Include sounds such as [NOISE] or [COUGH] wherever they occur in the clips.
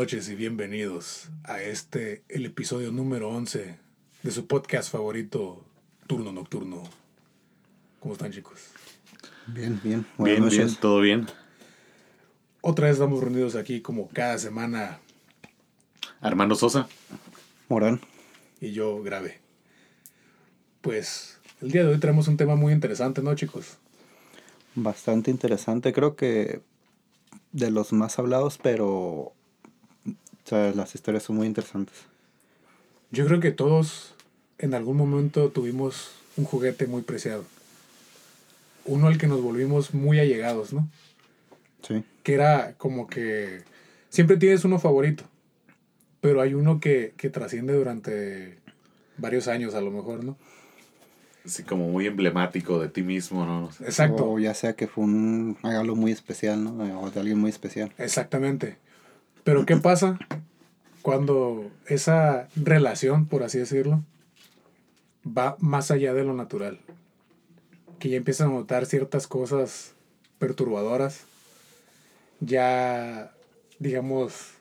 noches y bienvenidos a este, el episodio número 11 de su podcast favorito, Turno Nocturno. ¿Cómo están chicos? Bien, bien. Buenas Bien, noches. bien, todo bien. Otra vez estamos reunidos aquí como cada semana Armando Sosa. Morán. y yo grabé. Pues el día de hoy traemos un tema muy interesante, ¿no chicos? Bastante interesante. Creo que de los más hablados, pero sea, las historias son muy interesantes. Yo creo que todos en algún momento tuvimos un juguete muy preciado. Uno al que nos volvimos muy allegados, ¿no? Sí. que era como que siempre tienes uno favorito, pero hay uno que, que trasciende durante varios años a lo mejor, ¿no? Así como muy emblemático de ti mismo, ¿no? Exacto, O ya sea que fue un regalo muy especial, ¿no? O de alguien muy especial. exactamente. Pero ¿qué pasa cuando esa relación, por así decirlo, va más allá de lo natural? Que ya empiezas a notar ciertas cosas perturbadoras, ya, digamos,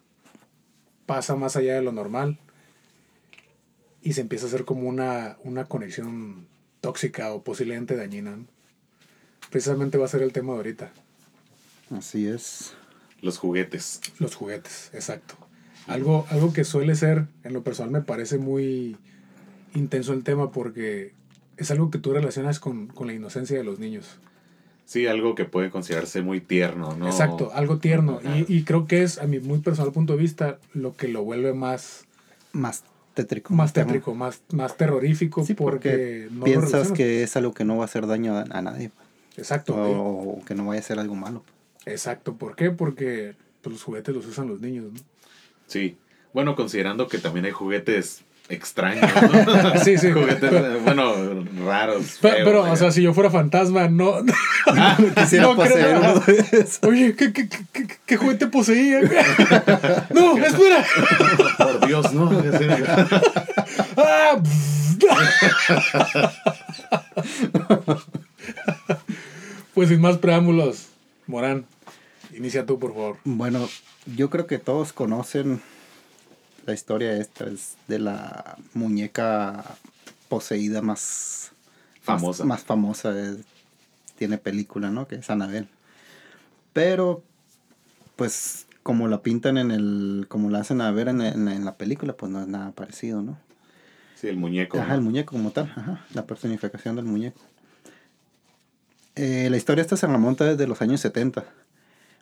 pasa más allá de lo normal y se empieza a hacer como una, una conexión tóxica o posiblemente dañina. Precisamente va a ser el tema de ahorita. Así es. Los juguetes. Los juguetes, exacto. Algo, algo que suele ser, en lo personal me parece muy intenso el tema porque es algo que tú relacionas con, con la inocencia de los niños. Sí, algo que puede considerarse muy tierno, ¿no? Exacto, algo tierno. Y, y creo que es, a mi muy personal punto de vista, lo que lo vuelve más, Más tétrico. más tétrico, más, más terrorífico Sí, porque, porque no piensas que es algo que no va a hacer daño a, a nadie. Exacto. O que no vaya a ser algo malo. Exacto. ¿Por qué? Porque pues, los juguetes los usan los niños, ¿no? Sí. Bueno, considerando que también hay juguetes extraños, [LAUGHS] ¿no? Sí, sí. juguetes, bueno, raros. Pero, feos, pero, o sea, si yo fuera fantasma, no. [LAUGHS] Quisiera No, poseer uno de esos. Oye, ¿qué, qué, qué, qué- qué juguete poseía? [LAUGHS] no, espera. Por Dios, ¿no? Ah, pues sin más preámbulos, Morán, inicia tú, por favor. Bueno, yo creo que todos conocen la historia esta, es de la muñeca poseída más Famosa. Más, más famosa, es- tiene película, ¿no? Que es Anabel. Pero, pues, como la pintan en el, como la hacen a ver en, en- en la película, pues no es nada parecido, ¿no? Sí, el muñeco. Ajá, ¿no? el muñeco como tal, ajá, la personificación del muñeco. Eh, la historia esta se remonta desde los años 70.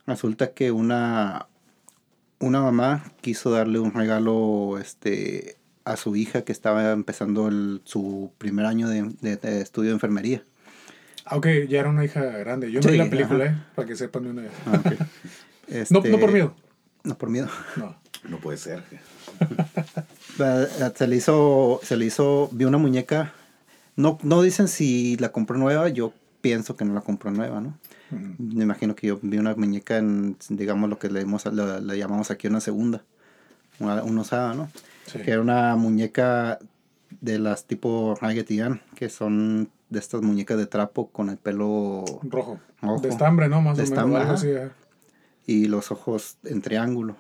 Resulta que una, una mamá quiso darle un regalo este, a su hija que estaba empezando el- su primer año de, de- de estudio de enfermería. Aunque ya era una hija grande. Yo no Sí, vi la película, ajá. ¿eh? Para que sepan de una vez. Ah, ok. [LAUGHS] No, Este, no por miedo. No por miedo. No. No puede ser. [LAUGHS] Se le hizo, se le hizo, vi una muñeca, no, no dicen si la compró nueva, yo pienso que no la compró nueva, ¿no? Mm. Me imagino que yo vi una muñeca en, digamos, lo que le, la llamamos aquí una segunda, una, una osada, ¿no? Sí. Que era una muñeca de las tipo Raggedy Ann, que son de estas muñecas de trapo con el pelo Rojo. Rojo. De estambre, ¿no? Más De o menos. estambre, Algo ajá. así. ¿eh? y los ojos en triángulo.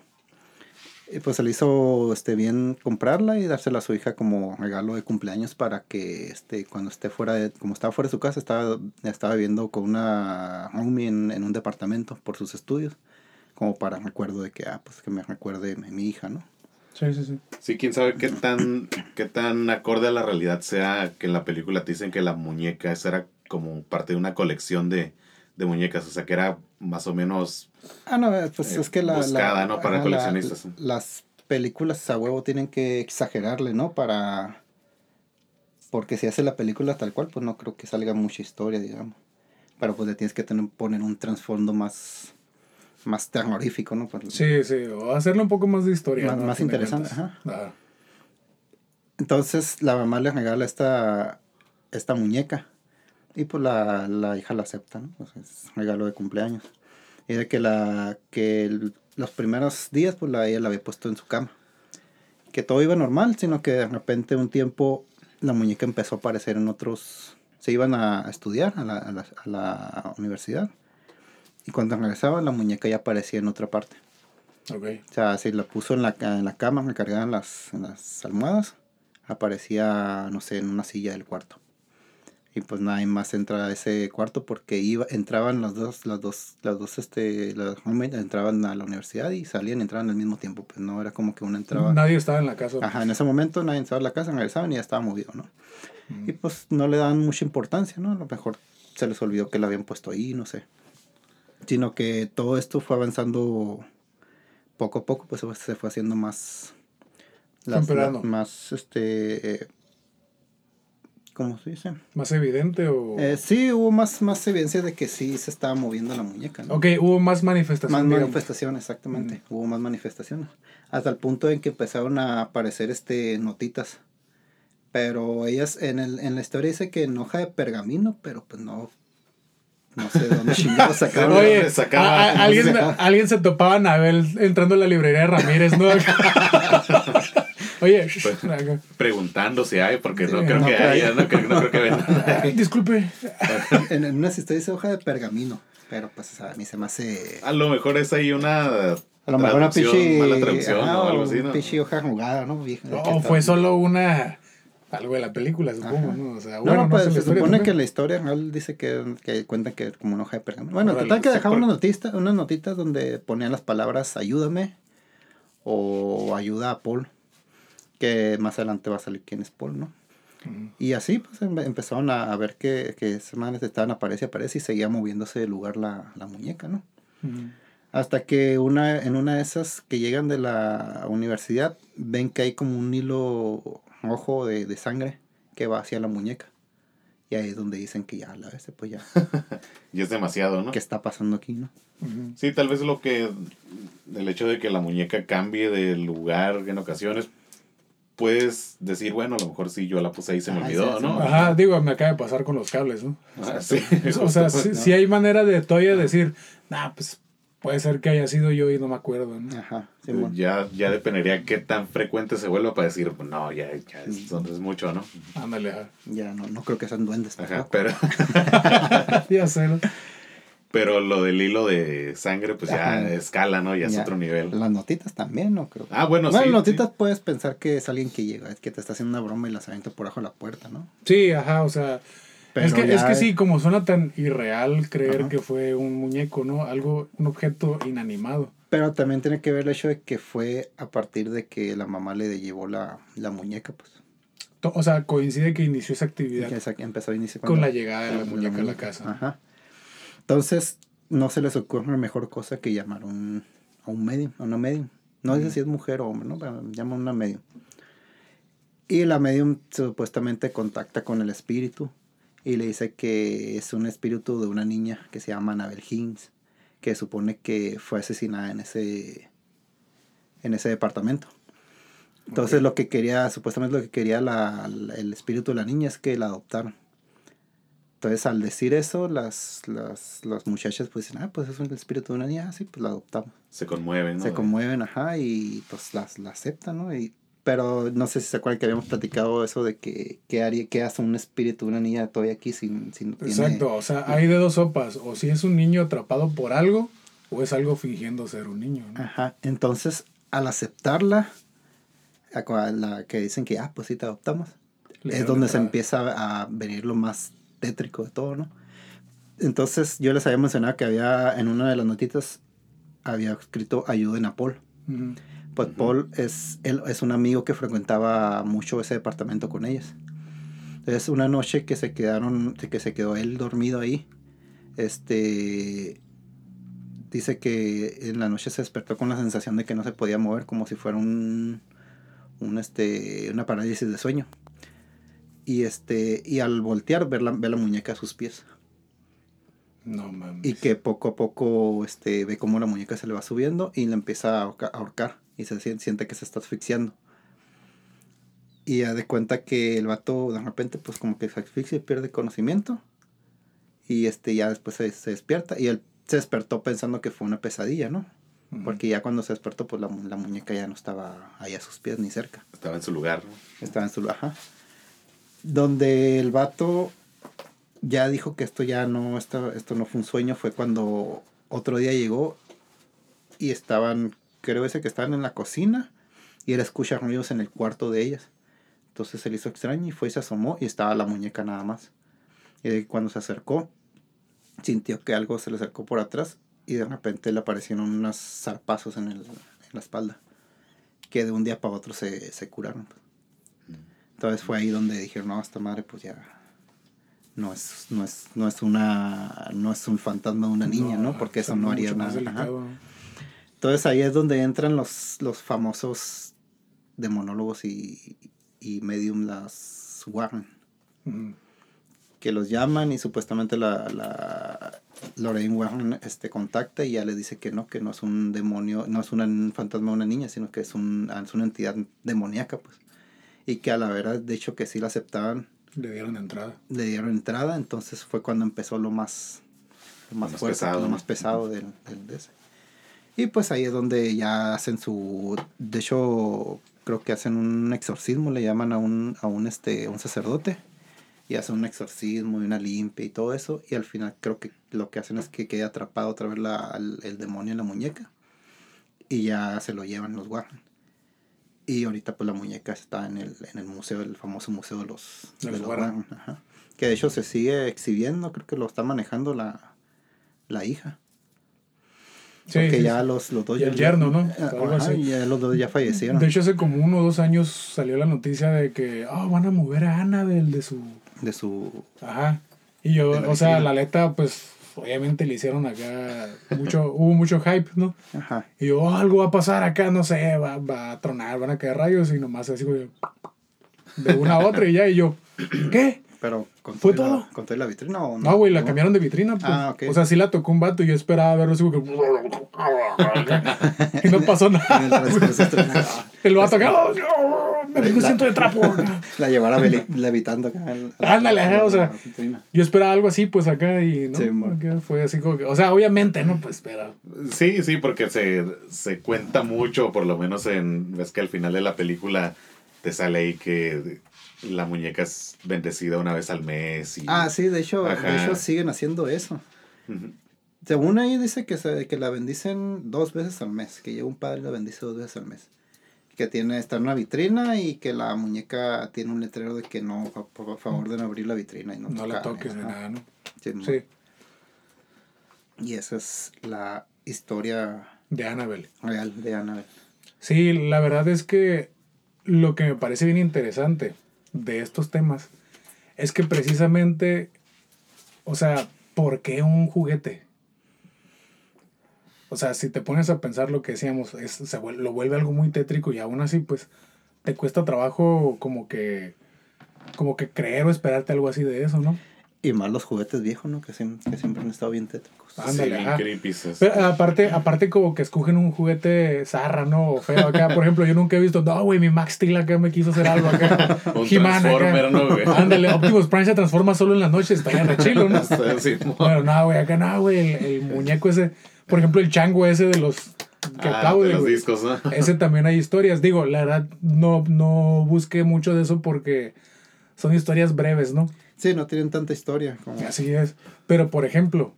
Y pues se le hizo este, bien comprarla y dársela a su hija como regalo de cumpleaños para que este, cuando esté fuera, de, como estaba fuera de su casa, estaba, estaba viviendo con una roomie en, en un departamento por sus estudios, como para recuerdo de que, ah, pues que me recuerde mi, mi hija, ¿no? Sí, sí, sí. Sí, quién sabe qué tan, qué tan acorde a la realidad sea que en la película te dicen que la muñeca esa era como parte de una colección de, de muñecas, o sea que era más o menos Ah, no, eh, pues Eh, es que la... buscada, la- ¿no? Para coleccionistas. la- las películas a huevo tienen que exagerarle, ¿no? Para... Porque si hace la película tal cual, pues no creo que salga mucha historia, digamos. Pero pues le tienes que tener, poner un trasfondo más... Más terrorífico, ¿no? Pues, Sí, sí. O hacerle un poco más de historia. Más- interesante. Ajá. Entonces la mamá le regala esta, esta muñeca y pues la, la hija la acepta, ¿no? Pues es regalo de cumpleaños. Y de que, la, que el- los primeros días pues la, ella la había puesto en su cama. Que todo iba normal, sino que de repente un tiempo la muñeca empezó a aparecer en otros, se iban a estudiar a la, a la, a la universidad. Y cuando regresaban, la muñeca ya aparecía en otra parte. Ok. O sea, si la puso en la, en la cama, me cargaban las, en las almohadas, aparecía, no sé, en una silla del cuarto. Y pues nadie más entra a ese cuarto porque iba, entraban las dos, las dos, las dos, este, las roommates entraban a la universidad y salían, entraban al mismo tiempo. Pues no era como que una entraba. Nadie estaba en la casa. Ajá, en ese momento nadie entraba a la casa, regresaban y ya estaba movido, ¿no? Mm. Y pues no le daban mucha importancia, ¿no? A lo mejor se les olvidó que la habían puesto ahí, no sé. Sino que todo esto fue avanzando poco a poco, pues se fue haciendo más. las- más, este. eh, ¿Cómo se dice? ¿Más evidente o...? Eh, sí, hubo más, más evidencia de que sí se estaba moviendo la muñeca, ¿no? ok, hubo más manifestación. Más digamos. manifestaciones, exactamente. Hubo más manifestaciones. Hasta el punto en que empezaron a aparecer este notitas. Pero ellas en, el, en la historia dice que en hoja de pergamino, pero pues no. No sé de dónde [LAUGHS] chingados sacaron. Oye, ¿dónde sacaba? a- a- alguien, No sé. alguien se topaba a Anabel entrando a la librería de Ramírez, ¿no? [LAUGHS] [LAUGHS] Oye, [LAUGHS] [LAUGHS] acá. Preguntando si hay, porque no creo no que haya, no creo, no creo que vendan. [LAUGHS] disculpe. en, en unas historias dice hoja de pergamino. Pero pues a mí se me hace. A lo mejor es ahí una. A lo mejor una pinche. Mala traducción ajá, o algo así, ¿no? pinche hoja arrugada, ¿no? Vieja, No, que está- fue solo una... Algo de la película, supongo, Ajá. ¿no? O sea, No, bueno, no, pues sé se supone que la historia real dice que, que cuentan que como una hoja de pergamino. Bueno, Órale, total que dejaba por- unas notitas, unas notitas donde ponían las palabras ayúdame o ayuda a Paul. Que más adelante va a salir quién es Paul, ¿no? Y así pues em- empezaron a, ver que, que semanas estaban aparece, aparece y seguía moviéndose de lugar la, la muñeca, ¿no? Hasta que una, en una de esas que llegan de la universidad, ven que hay como un hilo rojo de, de sangre que va hacia la muñeca. Y ahí es donde dicen que ya, la vez, pues ya, [LAUGHS] Y es demasiado, ¿no? ¿qué está pasando aquí, no? Sí, tal vez lo que. El hecho de que la muñeca cambie de lugar en ocasiones. Puedes decir, bueno, a lo mejor sí yo la puse ahí y se me Ajá, olvidó, sí. ¿no? Ajá, digo, me acaba de pasar con los cables, ¿no? Ah, sí. [LAUGHS] O sea, [LAUGHS] si, ¿no? si hay manera de todavía decir, nah, pues puede ser que haya sido yo y no me acuerdo, ¿no? Ajá, ya, ya dependería qué tan frecuente se vuelva para decir, pues, no, ya, ya es, es mucho, ¿no? Ándale, ajá. Ya no, no creo que sean duendes. Ajá, tampoco. pero, [LAUGHS] Ya sé, ¿no? Pero lo del hilo de sangre, pues ya escala, ¿no? Ya es otro nivel. Las notitas también, no creo. Ah, bueno, bueno, sí. las notitas puedes pensar que es alguien que llega, es que te está haciendo una broma y las avienta por abajo de la puerta, ¿no? Sí, ajá, o sea, es que, es que es- sí, como suena tan irreal creer Ajá. que fue un muñeco, ¿no? Algo, un objeto inanimado. Pero también tiene que ver el hecho de que fue a partir de que la mamá le llevó la, la muñeca, pues. O sea, coincide que inició esa actividad Que esa- empezó a iniciar con la llegada de la muñeca a la casa. Ajá. Entonces, no se les ocurre mejor cosa que llamar a un, a un medium, a una medium. No sé si es mujer o hombre, ¿no? Pero llama a una medium. Y la medium supuestamente contacta con el espíritu y le dice que es un espíritu de una niña que se llama Annabel Hinks, que supone que fue asesinada en ese, en ese departamento. Entonces lo que quería, supuestamente lo que quería la- la- el espíritu de la niña es que la adoptaran. Entonces al decir eso, las, las, las muchachas pues dicen, ah, pues es el espíritu de una niña, ah, sí, pues la adoptamos. Se conmueven, ¿no? Se conmueven, ajá, y pues las, la aceptan, ¿no? Y, pero no sé si se acuerdan que habíamos platicado eso de que, que haría, que hace un espíritu de una niña todavía aquí sin, sin tiene- Exacto, o sea, hay de dos sopas. O si es un niño atrapado por algo, o es algo fingiendo ser un niño, ¿no? Ajá, entonces al aceptarla, a la que dicen que, ah, pues sí te adoptamos, Le es donde se empieza a venir lo más tétrico de todo, ¿no? Entonces yo les había mencionado que había en una de las notitas había escrito ayuden a Paul. Pues. Paul es, él es un amigo que frecuentaba mucho ese departamento con ellas. Entonces una noche que se quedaron, que se quedó él dormido ahí, este dice que en la noche se despertó con la sensación de que no se podía mover como si fuera un, un este una parálisis de sueño. Y este y al voltear ver la, ve la muñeca a sus pies No mames. y que poco a poco este, ve cómo la muñeca se le va subiendo y le empieza a ahorca- a ahorcar y se sien- siente que se está asfixiando. Y ya de cuenta que el vato de repente pues como que se asfixia y pierde conocimiento y este ya después se, se despierta y él se despertó pensando que fue una pesadilla, ¿no? Porque ya cuando se despertó pues la, mu- la muñeca ya no estaba ahí a sus pies ni cerca. Estaba en su lugar, ¿no? Estaba en su... Ajá. Donde el vato ya dijo que esto ya no, esto, esto no fue un sueño, fue cuando otro día llegó y estaban, creo ese que estaban en la cocina y él escucha ruidos en el cuarto de ellas. Entonces se le hizo extraño y fue y se asomó y estaba la muñeca nada más. Y cuando se acercó, sintió que algo se le acercó por atrás y de repente le aparecieron unos zarpazos en, el, en la espalda que de un día para otro se, se curaron. Entonces fue ahí donde dijeron, no, esta madre pues ya no es, no es, no es una, no es un fantasma de una niña, ¿no? Porque eso no haría nada. Entonces ahí es donde entran los, los famosos demonólogos y, y medium, las Warren, que los llaman y supuestamente la, la Lorraine Warren este, contacta y ya le dice que no, que no es un demonio, no es un fantasma de una niña, sino que es, un, es una entidad demoníaca, pues. Y que a la verdad, de hecho, que sí la aceptaban, Le dieron entrada. le dieron entrada, entonces fue cuando empezó lo más, lo más, más fuerte, pesado, lo más pesado del, del de ese. Y pues ahí es donde ya hacen su, de hecho creo que hacen un exorcismo, le llaman a un, a un, este, un sacerdote y hacen un exorcismo y una limpia y todo eso y al final creo que lo que hacen es que quede atrapado otra vez la, el, el demonio en la muñeca y ya se lo llevan los Warren. Y ahorita pues la muñeca está en el, en el museo, el famoso museo de los, De los Warren. Ajá. Que de hecho se sigue exhibiendo, creo que lo está manejando la, la hija. Sí, porque sí, ya sí. los, los dos Y ya, el yerno, ¿no? Ajá, ya los dos ya fallecieron. De hecho, hace como uno o dos años salió la noticia de que oh, van a mover a Annabelle de su. de su Ajá. Y yo, o sea, la letra, pues, obviamente le hicieron acá mucho, [LAUGHS] hubo mucho hype, ¿no? ajá. Y yo, oh, algo va a pasar acá, no sé, va, va a tronar, van a caer rayos y nomás así como de, una a otra y ya, y yo, ¿qué? Pero ¿Fue todo todo? la- vitrina o No, güey, la cambiaron de vitrina, pues. Ah, ok. O sea, sí la tocó un vato y yo esperaba verlo así como que... [LAUGHS] y no pasó nada. [LAUGHS] El vato acá, "Oh, no, me vengo siento de trapo. acá". [LAUGHS] La llevara levitando acá. Ándale, ajá, o sea. Yo esperaba algo así, pues acá y no, Sí, acá fue así como que, o sea, obviamente, no, pues, pero, Sí, sí, porque se, se cuenta mucho, por lo menos en. Ves que al final de la película te sale ahí que la muñeca es bendecida una vez al mes. Y, Ah, sí, de hecho, de Ajá. hecho siguen haciendo eso. Según ahí dice que, se, que la bendicen dos veces al mes, que llega un padre y la bendice dos veces al mes. Que tiene, está en una vitrina y que la muñeca tiene un letrero de que no, por favor de no abrir la vitrina y no, no la tocar, toques ni nada, ¿no? Sí. Sí, Y esa es la historia de Annabelle. real de Annabelle. Sí, la verdad es que lo que me parece bien interesante de estos temas es que precisamente, o sea, ¿por qué un juguete? O sea, si te pones a pensar lo que decíamos, es, se lo vuelve algo muy tétrico y aún así, pues, te cuesta trabajo como que, como que creer o esperarte algo así de eso, ¿no? Y más los juguetes viejos, ¿no? Que, siem- que siempre han estado bien tétricos. Ándale, sí, Pero aparte, aparte como que escogen un juguete zarra, ¿no? O feo acá. Por ejemplo, yo nunca he visto, no, güey, mi Max Steel acá me quiso hacer algo acá. [LAUGHS] Un. Transformer, ¿no, güey? [LAUGHS] Ándale, Optimus Prime se transforma solo en la noche, está ya chilo, ¿no? [LAUGHS] Sí, Pero no, güey, acá no, güey, el, el muñeco ese, por ejemplo, el chango ese de los que Ah, aplaude, de los discos, ¿no? [LAUGHS] Ese también hay historias. Digo, la verdad, no, no busqué mucho de eso porque son historias breves, ¿no? Sí, no tienen tanta historia. Como... Así es. Pero, por ejemplo,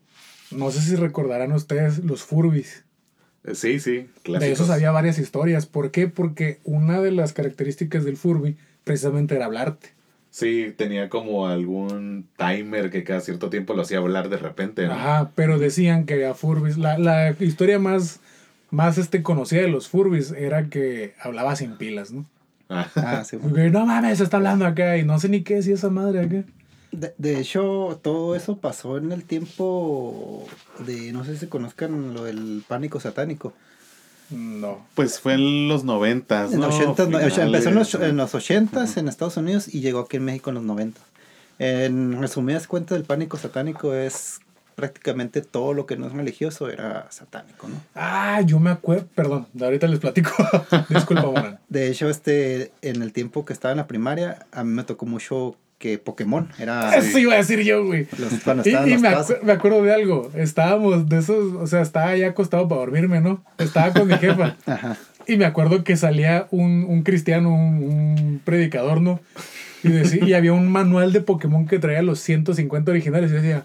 no sé si recordarán ustedes los Furbis. Eh, Sí, sí, De clásicos. esos había varias historias. ¿Por qué? Porque una de las características del Furby precisamente era hablarte. Sí, tenía como algún timer que cada cierto tiempo lo hacía hablar de repente, ¿no? Ajá, pero decían que había Furbis. La, la historia más, más este, conocida de los Furbis era que hablaba sin pilas, ¿no? Ah, Ah, sí. [LAUGHS] Porque, no mames, está hablando acá y no sé ni qué decía esa madre acá. De, de hecho, todo eso pasó en el tiempo de, no sé si conozcan lo del pánico satánico. No. Pues fue en los noventas, En ¿no? los 80, no, Finales. empezó en los, en los 80 en Estados Unidos y llegó aquí en México en los 90. En resumidas cuentas, el pánico satánico es prácticamente todo lo que no es religioso era satánico, ¿no? Ah, yo me acuerdo. Perdón, de ahorita les platico. [LAUGHS] Disculpa, Morán. De hecho, este, en el tiempo que estaba en la primaria, a mí me tocó mucho que Pokémon era [LAUGHS] Eso iba a decir yo, güey. los, Y, y me, acu- me acuerdo de algo. Estábamos de esos, o sea, estaba ya acostado para dormirme, ¿no? Estaba con mi jefa. [LAUGHS] Ajá. Y me acuerdo que salía un, un cristiano, un, un predicador, ¿no? Y, decía- y había un manual de Pokémon que traía los 150 originales y decía,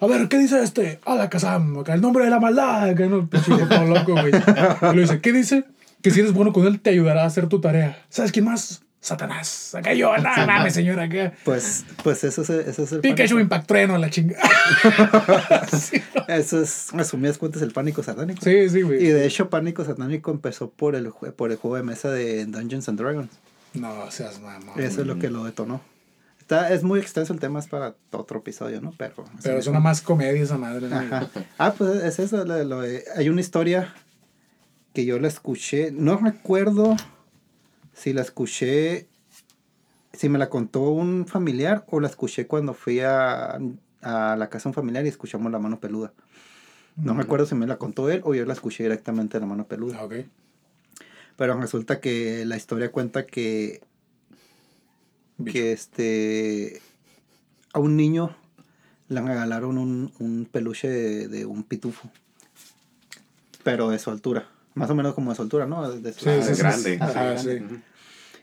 a ver, ¿qué dice este? Alakazam, acá el nombre de la maldad, acá no, todo loco, güey. Y le dice, ¿qué dice? Que si eres bueno con él te ayudará a hacer tu tarea. ¿Sabes quién más? Satanás. Acá yo, no mames, señora, acá. Pues, pues eso es, eso es el Pikachu pánico. Impact Trueno, la chingada. [LAUGHS] sí, Eso es, resumidas cuentas, el pánico satánico. sí, sí, Y güey. de hecho, pánico satánico empezó por el, por el juego de mesa de Dungeons and Dragons. No seas mamón. Eso es lo que lo detonó. Está, es muy extenso el tema, es para otro episodio, ¿no? Pero, Pero es una más comedia esa madre. ¿no? Ajá. Ah, pues es eso. lo hay una historia que yo la escuché. No recuerdo si la escuché, si me la contó un familiar o la escuché cuando fui a, a la casa de un familiar y escuchamos la mano peluda. No me acuerdo si me la contó él o yo la escuché directamente de la mano peluda. Ah, ok. Pero resulta que la historia cuenta que, que este a un niño le regalaron un, un peluche de, de un pitufo. Pero de su altura. Más o menos como de su altura, ¿no? De su- Sí, Ah, es grande. sí.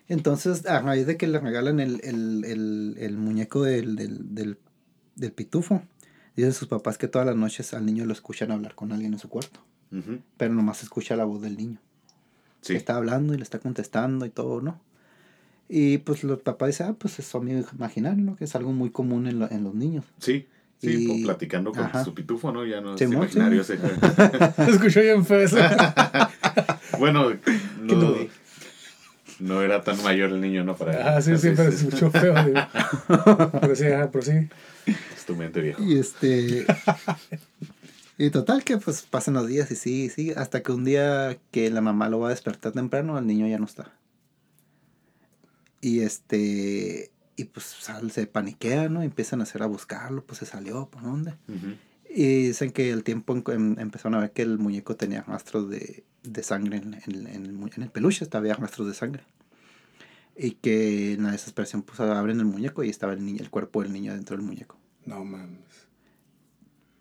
Entonces, a raíz de que le regalan el, el, el, el muñeco del, del, del, del pitufo, dicen sus papás que todas las noches al niño lo escuchan hablar con alguien en su cuarto. Ujú. Pero nomás escucha la voz del niño. Sí. que está hablando y le está contestando y todo, ¿no? Y pues los papás dicen, ah, pues es su amigo imaginario, ¿no? Que es algo muy común en, lo- en los niños. Sí. Sí, Y- pues, platicando con Ajá. su pitufo, ¿no? Ya no es imaginario. ese- [LAUGHS] Escuchó bien feo eso. [LAUGHS] Bueno, no, no? no era tan mayor el niño, ¿no? Para Ah, sí, sí, pero se escuchó feo. digo. [LAUGHS] Pero sí, ajá, pero sí. Es tu mente viejo. Y este... y total que pues pasan los días y sí, sí, hasta que un día que la mamá lo va a despertar temprano, el niño ya no está. Y este... Y pues sal- se paniquea, ¿no? Empiezan a hacer a buscarlo, pues se salió, ¿por dónde? Ujú. Y dicen que el tiempo en- em- empezaron a ver que el muñeco tenía rastros de, de sangre en, en- en el, en el peluche, estaba había rastros de sangre. Y que en la desesperación pues abren el muñeco y estaba el, niño, el cuerpo del niño dentro del muñeco. No mames.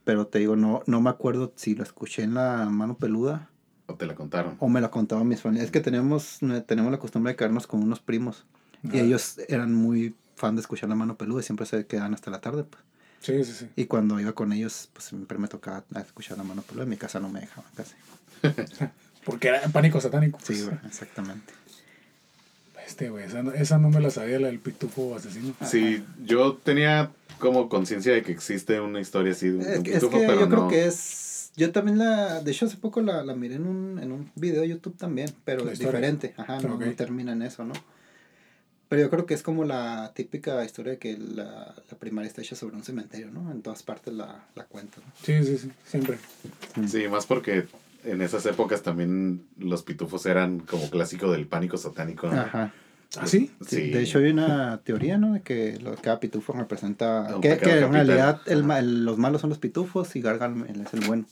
Pero te digo, no, no me acuerdo si lo escuché en la mano peluda O te la contaron. o me lo contaban mis familiares. Es que tenemos, tenemos la costumbre de quedarnos con unos primos. Y Ah. ellos eran muy fan de escuchar la mano peluda y siempre se quedaban hasta la tarde. Pues. Sí, sí, sí. Y cuando iba con ellos, pues siempre me tocaba escuchar la mano peluda. En mi casa no me dejaban casi. [LAUGHS] Porque era pánico satánico. Sí, pues. güey, exactamente. Este, güey, esa, no- esa no me la sabía, la del pitufo asesino. Sí, yo tenía como conciencia de que existe una historia así de un, Es que, es pitufo, que pero yo no. creo que es... Yo también la... De hecho, hace poco la, la miré en un, en un video de YouTube también, pero ¿La es diferente. Ajá, no termina en eso, ¿no? Pero yo creo que es como la típica historia de que la, la primaria está hecha sobre un cementerio, ¿no? En todas partes la, la cuentan. ¿no? Sí, sí, sí, siempre. Sí, más porque en esas épocas también los pitufos eran como clásico del pánico satánico, ¿no? Ajá. ¿Ah, sí? Sí, Sí. De hecho, hay una teoría, ¿no? De que lo, cada pitufo representa... Un Que, en realidad el, Ajá. ma- el- los malos son los pitufos y Gargamel es el bueno.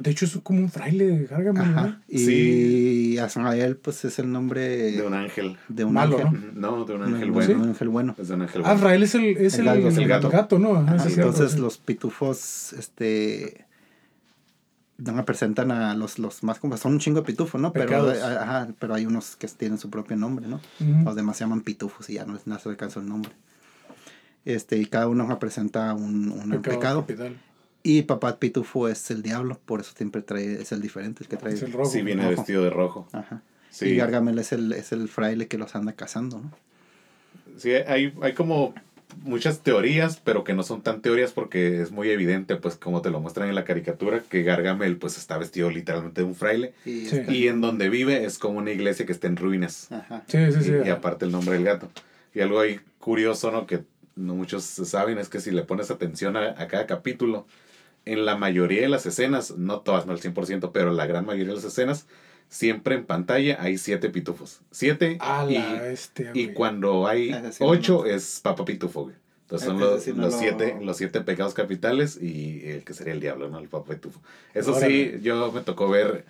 De hecho, es como un fraile de Gargamel, Ajá. ¿no? Y Sí. Azrael, pues, es el nombre De un ángel. de un Malo, ángel. Ujú. No, de un Un- ángel un- bueno. un ángel bueno. Es de un ángel Ah, bueno. Es el, es El el, gato, es el gato. gato. ¿no? Ajá, sí, entonces sí. los pitufos, este, no representan a los, los más como son un chingo de pitufos, ¿no? Pero, Pecados. ajá, pero hay unos que tienen su propio nombre, ¿no? Los demás se llaman pitufos y ya no, no se alcanza el nombre. Este, y cada uno representa un, un pecado. capital. Y papá pitufo es el diablo, por eso siempre trae, es el diferente, el que trae. Es el rojo. Sí, viene rojo. vestido de rojo. Ajá. Sí. Y Gargamel es el, es el fraile que los anda cazando, ¿no? Sí, hay, hay como muchas teorías, pero que no son tan teorías porque es muy evidente, pues como te lo muestran en la caricatura, que Gargamel pues está vestido literalmente de un fraile. Y Sí. Y en donde vive es como una iglesia que está en ruinas. Ajá. Sí, sí, sí. y, y aparte el nombre del gato. Y algo ahí curioso, ¿no? Que no muchos saben es que si le pones atención a, a cada capítulo, en la mayoría de las escenas, no todas, no el 100%, pero la gran mayoría de las escenas, siempre en pantalla hay siete pitufos. Siete. A y, bestia, cuando hay no ocho es Papa Pitufo, güey. Entonces son Ese los, sí no los lo- siete, los siete pecados capitales y el que sería el diablo, ¿no? El Papa Pitufo. Eso Órale. sí, yo me tocó ver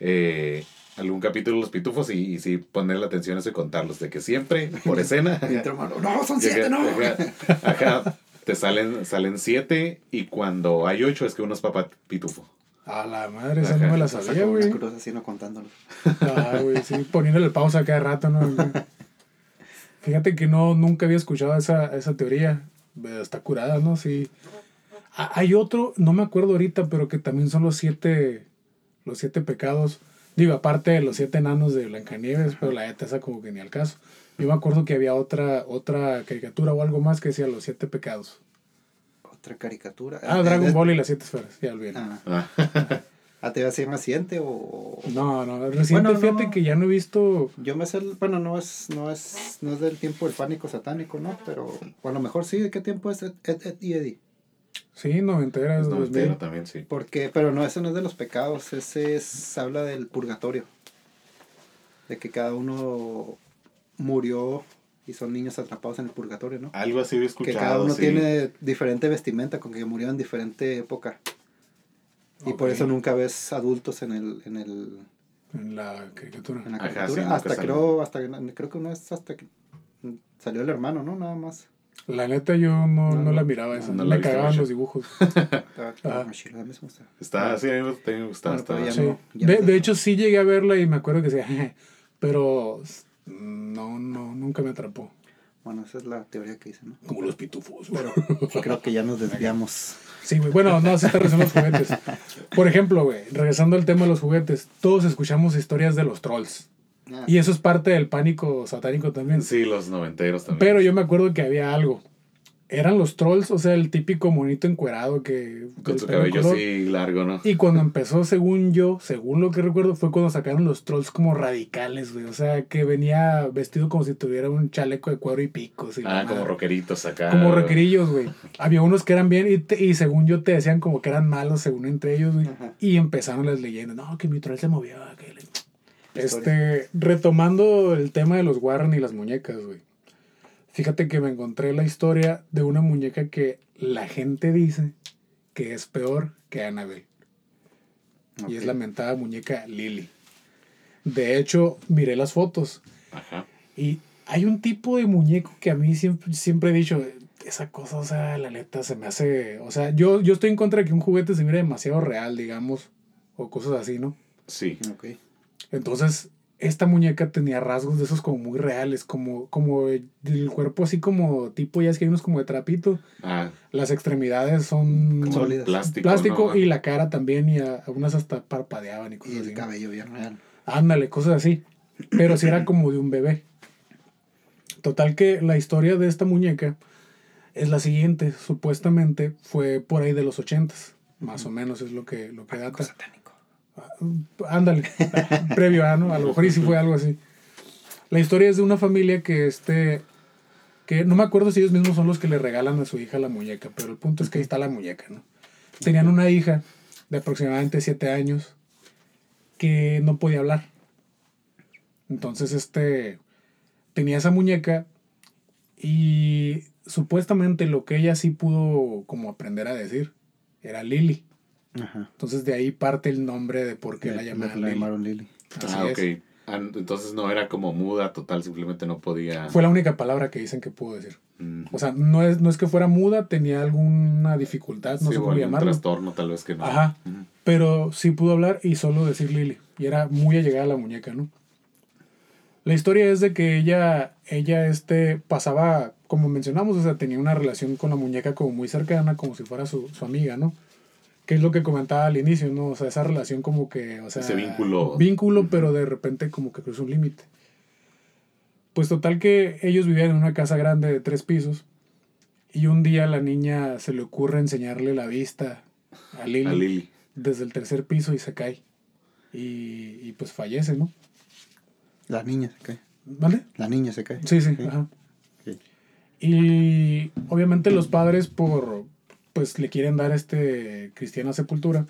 eh, algún capítulo de los pitufos y, y sí ponerle atención a eso y contarlos. De que siempre, por [LAUGHS] escena, no, son llega- siete, no. llega- ajá, te salen, salen siete y cuando hay ocho es que uno es Papa Pitufo. A la madre, esa Ajá. no me la sabía, una güey. cruz así, no contándolo. Ah, güey, sí, poniéndole pausa cada rato, ¿no? Fíjate que no, nunca había escuchado esa, esa teoría. Está curada, ¿no? Sí. Hay otro, no me acuerdo ahorita, pero que también son los siete, los siete pecados. Digo, aparte de los siete enanos de Blancanieves, pero la neta esa como que ni al caso. Yo me acuerdo que había otra, otra caricatura o algo más que decía los siete pecados. Otra caricatura. Ah, Eh, Dragon eh, Ball y las siete esferas, ya olvidé. Ah, Ah, [LAUGHS] ah, ¿te iba a decir reciente o...? No, no, reciente, Bueno, fíjate no. que ya no he visto. Yo me sé, bueno, no es, no es, no es del tiempo del pánico satánico, ¿no? Pero, o a lo mejor sí, ¿de qué tiempo es Ed, Ed, Ed y Eddie? Sí, noventera, es 2000. noventero también, sí. Porque, pero no, ese no es de los pecados, ese es, habla del purgatorio. De que cada uno murió y son niños atrapados en el purgatorio, ¿no? Algo así que escuchado. cada uno sí. tiene diferente vestimenta con que murió en diferente época. Y por eso nunca ves adultos en el, en el En la caricatura. en la Ajá, caricatura. sí, hasta creo, hasta creo que no es hasta que salió el hermano, ¿no? Nada más. La neta yo no, No, no, no, la miraba esa. no la me cagaban mucho. los dibujos. [LAUGHS] Ah. Está, sí, a mí me- también me gustaba. Bueno, ya Sí. no, ya de, no. de hecho sí llegué a verla y me acuerdo que decía, [LAUGHS] pero no, no, nunca me atrapó. Bueno, esa es la teoría que dice, ¿no? Como los pitufos. güey. Pero [LAUGHS] creo que ya nos desviamos. Sí, güey. Bueno, no, se están los juguetes. Por ejemplo, güey, regresando al tema de los juguetes, todos escuchamos historias de los trolls. Ah, Y eso es parte del pánico satánico también. Sí, los noventeros también. Pero yo me acuerdo que había algo. Eran los trolls, o sea, el típico monito encuerado que... Con su cabello color. así largo, ¿no? Y cuando empezó, según yo, según lo que recuerdo, fue cuando sacaron los trolls como radicales, güey. O sea, que venía vestido como si tuviera un chaleco de cuero y picos. Y Ah, como madre. rockeritos acá. Como rockerillos, güey. Había unos que eran bien y, te- y según yo te decían como que eran malos según entre ellos, güey. Ajá. Y empezaron las leyendas. No, que mi troll se movió. que le-. Este, retomando el tema de los Warren y las muñecas, güey. Fíjate que me encontré la historia de una muñeca que la gente dice que es peor que Annabelle. Y es la mentada muñeca Lily. De hecho, miré las fotos Ajá. y hay un tipo de muñeco que a mí siempre, siempre he dicho, esa cosa, o sea, la neta se me hace, o sea, yo, yo estoy en contra de que un juguete se mire demasiado real, digamos, o cosas así, ¿no? Sí. Ok. Entonces, esta muñeca tenía rasgos de esos como muy reales, como, como el cuerpo así como tipo, ya es que hay unos como de trapito, Ah, las extremidades son como Sólidas. plástico. plástico ¿no? y la cara también y a- algunas hasta parpadeaban y Y cosas el así. cabello bien real. Ándale, cosas así. Pero sí era como de un bebé. Total que la historia de esta muñeca es la siguiente. Supuestamente fue por ahí de los ochentas. Más o menos es lo que, lo que data. Satánico. Ándale, previo a, ¿no? A lo mejor si fue algo así. La historia es de una familia que este... Que no me acuerdo si ellos mismos son los que le regalan a su hija la muñeca, pero el punto es que ahí está la muñeca, ¿no? Tenían una hija de aproximadamente siete años que no podía hablar. Entonces, este, tenía esa muñeca y supuestamente lo que ella sí pudo como aprender a decir era Lily. Ajá. Entonces de ahí parte el nombre de por qué la llamaban la Lily. llamaron Lily. Así Ah, es. ok. Entonces no era como muda total, simplemente no podía. Fue la única palabra que dicen que pudo decir. Mm, O sea, no es, no es que fuera muda, tenía alguna dificultad, no sí, sé cómo llamarlo. trastorno tal vez que no. Ajá. Pero sí pudo hablar y solo decir Lily. Y era muy allegada a la muñeca, ¿no? La historia es de que ella, ella este, pasaba, como mencionamos, o sea, tenía una relación con la muñeca como muy cercana, como si fuera su, su amiga, ¿no? Que es lo que comentaba al inicio, ¿no? O sea, esa relación como que, o sea... Ese vínculo. Vínculo, pero de repente como que cruzó un límite. Pues total que ellos vivían en una casa grande de tres pisos y un día a la niña se le ocurre enseñarle la vista a Lily A Lily. desde el tercer piso y se cae. Y, y pues fallece, ¿no? La niña se cae. ¿Vale? La niña se cae. Sí, sí, ajá. Y obviamente los padres por pues le quieren dar este cristiana sepultura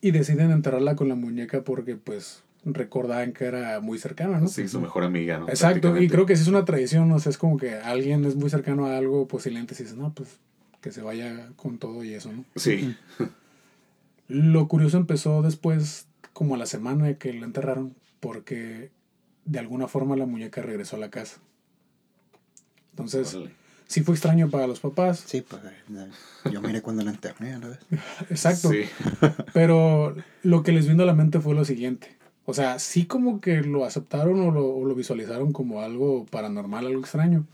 y deciden enterrarla con la muñeca porque pues recordaban que era muy cercana, ¿no? Sí, su mejor amiga, ¿no? Exacto, y creo que sí es una tradición, o sea, es como que alguien es muy cercano a algo, posiblemente si dices, no, pues que se vaya con todo y eso, ¿no? Sí. Lo curioso empezó después, como a la semana de que la enterraron, porque de alguna forma la muñeca regresó a la casa. Entonces, Órale. Sí fue extraño para los papás, Sí, pues eh, yo miré cuando la enterré a la vez. [LAUGHS] exacto, Sí. [LAUGHS] pero lo que les vino a la mente fue lo siguiente. O sea, sí como que lo aceptaron o lo, o lo visualizaron como algo paranormal, algo extraño,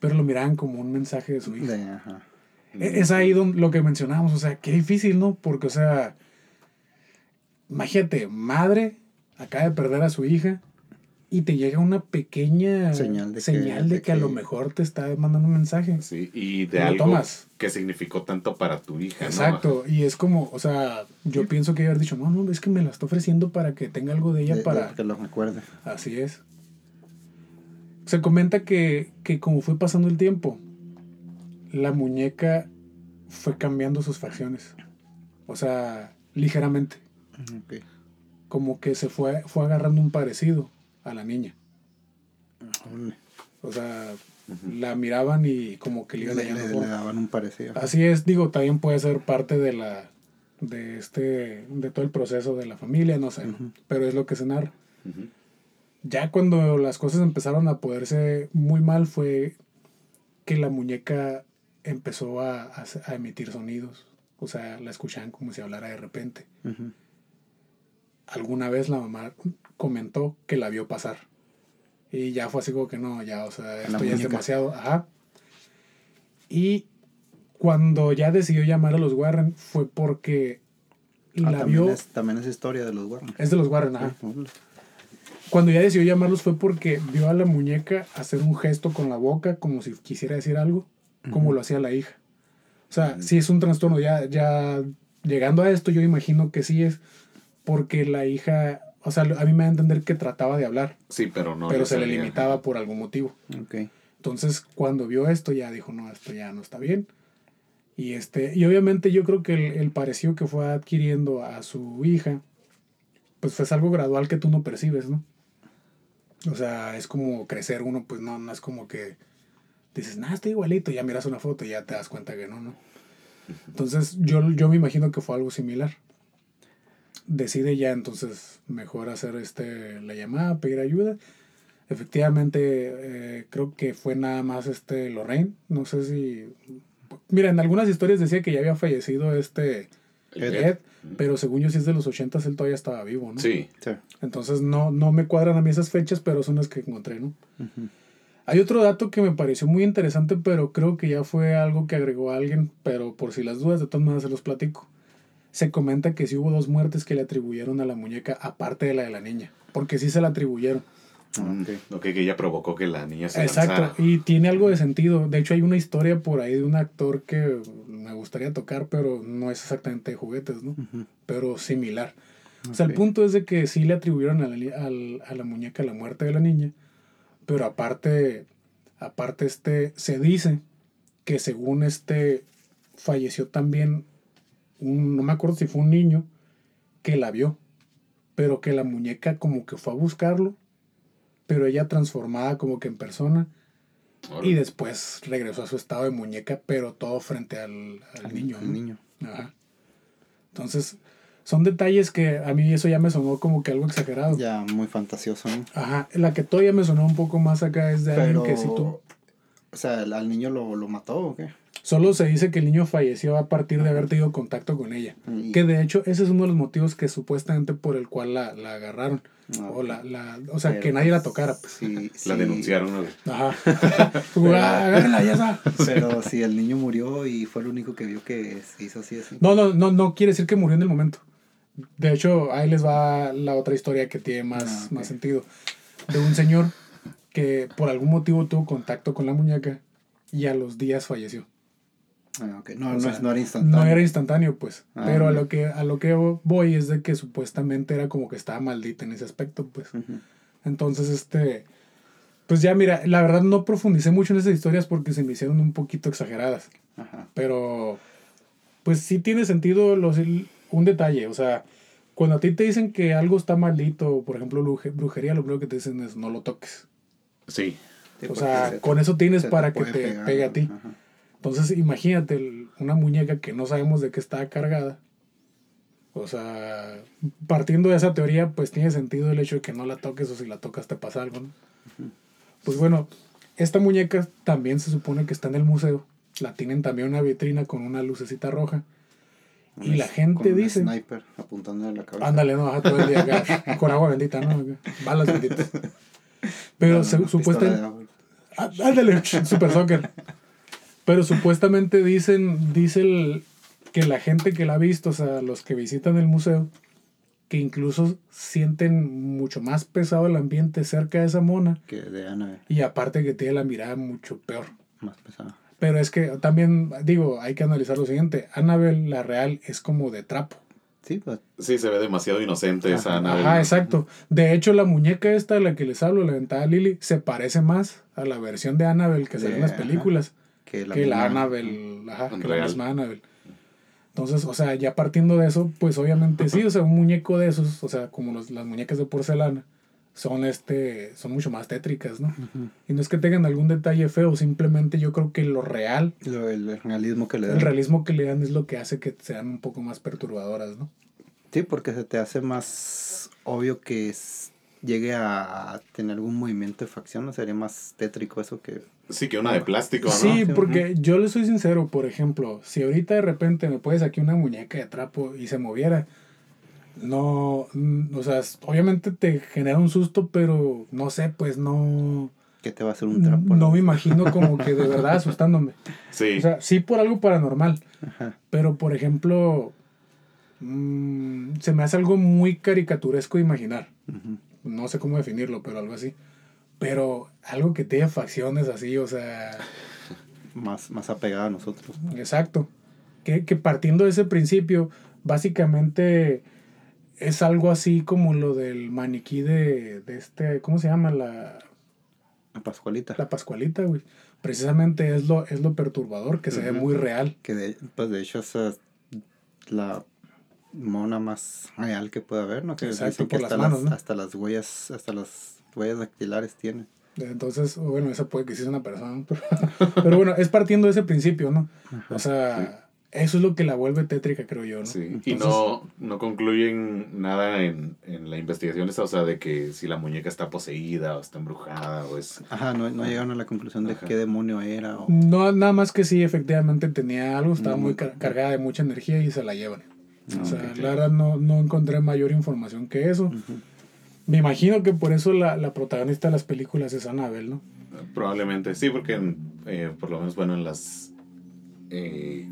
pero lo miraban como un mensaje de su hija. De- ajá. E- Es ahí donde, lo que mencionábamos, o sea, qué difícil, ¿no? Porque, o sea, imagínate, madre acaba de perder a su hija y te llega una pequeña Señal de que- señal de de que, a lo mejor te está mandando un mensaje. Sí, y de algo tomas. que significó tanto para tu hija, ¿no? Exacto, y es como, o sea, yo pienso que haber dicho, no, no, es que me la está ofreciendo para que tenga algo de ella De- de- para... que lo recuerde. Así es. Se comenta que, que como fue pasando el tiempo, la muñeca fue cambiando sus facciones. O sea, ligeramente. Ok. Como que se fue, fue agarrando un parecido a la niña. Órale. O sea, la miraban y como que le iban le- le daban un parecido. Así es, digo, también puede ser parte de la de este de todo el proceso de la familia, no sé, pero es lo que se narra. Ya cuando las cosas empezaron a poderse muy mal fue que la muñeca empezó a, a- a emitir sonidos. O sea, la escuchaban como si hablara de repente. Alguna vez la mamá comentó que la vio pasar. Y ya fue así como que no, ya, o sea, esto ya es demasiado. Ajá. Y cuando ya decidió llamar a los Warren fue porque Ah, la también, vio. es, también es historia de los Warren. Es de los Warren, ajá. Cuando ya decidió llamarlos fue porque vio a la muñeca hacer un gesto con la boca como si quisiera decir algo, como lo hacía la hija. O sea, sí es un trastorno. Ya, ya llegando a esto, yo imagino que sí es porque la hija, o sea, a mí me da a entender que trataba de hablar, Sí, pero no. pero se le limitaba por algún motivo. Ok. Entonces, cuando vio esto, ya dijo, no, esto ya no está bien. Y, este, y obviamente yo creo que el, el parecido que fue adquiriendo a su hija, pues fue algo gradual que tú no percibes, ¿no? O sea, es como crecer uno, pues no, no es como que dices, nah, estoy igualito, ya miras una foto y ya te das cuenta que no, ¿no? Entonces, yo, yo me imagino que fue algo similar. Decide ya entonces mejor hacer este, la llamada, pedir ayuda. Efectivamente, eh, creo que fue nada más este Lorraine. No sé si. Mira, en algunas historias decía que ya había fallecido este Ed, Ed. pero según yo, si es de los 80 él todavía estaba vivo, ¿no? Sí. Sí. Entonces no, no me cuadran a mí esas fechas, pero son las que encontré, ¿no? Hay otro dato que me pareció muy interesante, pero creo que ya fue algo que agregó alguien, pero por si las dudas, de todas maneras se los platico. Se comenta que sí hubo dos muertes que le atribuyeron a la muñeca, aparte de la de la niña, porque sí se la atribuyeron. Mm, Ok. Ok, que ella provocó que la niña se Exacto, lanzara. y tiene algo de sentido. De hecho, hay una historia por ahí de un actor que me gustaría tocar, pero no es exactamente de juguetes, ¿no? Pero similar. O sea, el punto es de que sí le atribuyeron a la, a la muñeca la muerte de la niña, pero aparte, aparte este, se dice que según este falleció también, un, no me acuerdo si fue un niño que la vio, pero que la muñeca como que fue a buscarlo, pero ella transformada como que en persona y después regresó a su estado de muñeca, pero todo frente al, al niño. El ¿no? niño. Ajá. Entonces, son detalles que a mí eso ya me sonó como que algo exagerado. Ya muy fantasioso, ¿no? Ajá. La que todavía me sonó un poco más acá es de alguien Pero, que si tú... o sea, ¿al al niño lo, lo mató o qué? Solo se dice que el niño falleció a partir de haber tenido contacto con ella. Y- Que de hecho ese es uno de los motivos que supuestamente por el cual la, la agarraron. Ah, O, la, la, o sea, Pero, que nadie la tocara. Pues. sí, La denunciaron. ¿no? Ajá. [LAUGHS] Ah, agárrenla, ya está. Pero si el niño murió y fue el único que vio que se hizo así, así. No, no, no, no quiere decir que murió en el momento. De hecho, ahí les va la otra historia que tiene más, Ah, más sentido. De un señor que por algún motivo tuvo contacto con la muñeca y a los días falleció. Ah. No, no, sea, es- no era instantáneo. No era instantáneo, pues. Ah, pero a lo que a lo que voy es de que supuestamente era como que estaba maldita en ese aspecto, pues. Entonces, este. Pues ya, mira, la verdad no profundicé mucho en esas historias porque se me hicieron un poquito exageradas. Ajá. Pero, pues sí tiene sentido los, un detalle. O sea, cuando a ti te dicen que algo está maldito, por ejemplo, bruje- brujería, lo primero que te dicen es no lo toques. Sí. Sí, o sea, se- con eso tienes se te para que te pegar, pegue a ti. ajá. Entonces, imagínate el- una muñeca que no sabemos de qué está cargada. O sea, partiendo de esa teoría, pues tiene sentido el hecho de que no la toques o si la tocas te pasa algo, ¿no? Pues bueno, esta muñeca también se supone que está en el museo. La tienen también en una vitrina con una lucecita roja. Y la gente con un dice- sniper apuntando en la cabeza. Ándale, no, ajá, todo el día [LAUGHS] acá, con agua bendita, ¿no? Balas benditas. [LAUGHS] Pero se- pistola supuestamente... Ándale, super soccer. Pero supuestamente dicen, dice el, que la gente que la ha visto, o sea, los que visitan el museo, que incluso sienten mucho más pesado el ambiente cerca de esa mona Que de Ana y aparte que tiene la mirada mucho peor. más pesada. Pero es que también, digo, hay que analizar lo siguiente. Annabelle, la real, es como de trapo. Sí, pues Sí, se ve demasiado inocente esa. Annabelle. Ajá, exacto. De hecho, la muñeca esta de la que les hablo, la dentada Lily, se parece más a la versión de Annabelle que sale en las Ajá. Que la, que la misma- Annabelle, ajá, que la misma Annabelle. Entonces, o sea, ya partiendo de eso, pues obviamente sí, o sea, un muñeco de esos, o sea, como los- las muñecas de porcelana, son este, son mucho más tétricas, ¿no? Ujú. Y no es que tengan algún detalle feo, simplemente yo creo que lo real, Lo- el realismo que le el dan. realismo que le dan es lo que hace que sean un poco más perturbadoras, ¿no? Sí, porque se te hace más obvio que es- llegue a tener algún movimiento de facción, no sería más tétrico eso que... Sí, que una de plástico, ¿no? Sí, porque yo le soy sincero, por ejemplo, si ahorita de repente me puedes aquí una muñeca de trapo y se moviera, no, mm, o sea, obviamente te genera un susto, pero no sé, pues no, que te va a hacer un trapo. no me imagino como que de verdad asustándome. [LAUGHS] Sí. O sea, sí por algo paranormal, Ajá. pero por ejemplo, mm, se me hace algo muy caricaturesco de imaginar. Ujú. No sé cómo definirlo, pero algo así. Pero algo que tenga facciones así, o sea, [LAUGHS] Más, más apegado a nosotros. Exacto. Que, que partiendo de ese principio, básicamente es algo así como lo del maniquí de, de este, ¿cómo se llama? La, La Pascualita. la Pascualita, güey. Precisamente es lo, es lo perturbador, que se ve muy real. Que de, pues de hecho esa es la mona más real que puede haber, ¿no? Que Exacto, dicen que por las hasta, manos, las, ¿no? hasta las huellas, hasta las huellas dactilares tiene. Entonces, bueno, eso puede que sí sea una persona. [LAUGHS] Pero, pero bueno, es partiendo de ese principio, ¿no? O sea, eso es lo que la vuelve tétrica, creo yo, ¿no? Sí, y no, no concluyen nada en, en la investigación esa, o sea, de que si la muñeca está poseída o está embrujada o es... Ajá, no, no llegaron a la conclusión de Ajá. qué demonio era. O, No, nada más que sí, efectivamente tenía algo, estaba No, muy cargada de mucha energía y se la llevan. O sea, ok, ok. la verdad no, no encontré mayor información que eso. Me imagino que por eso la, la protagonista de las películas es Annabelle, ¿no? Probablemente, sí, porque eh, por lo menos, bueno, en las eh,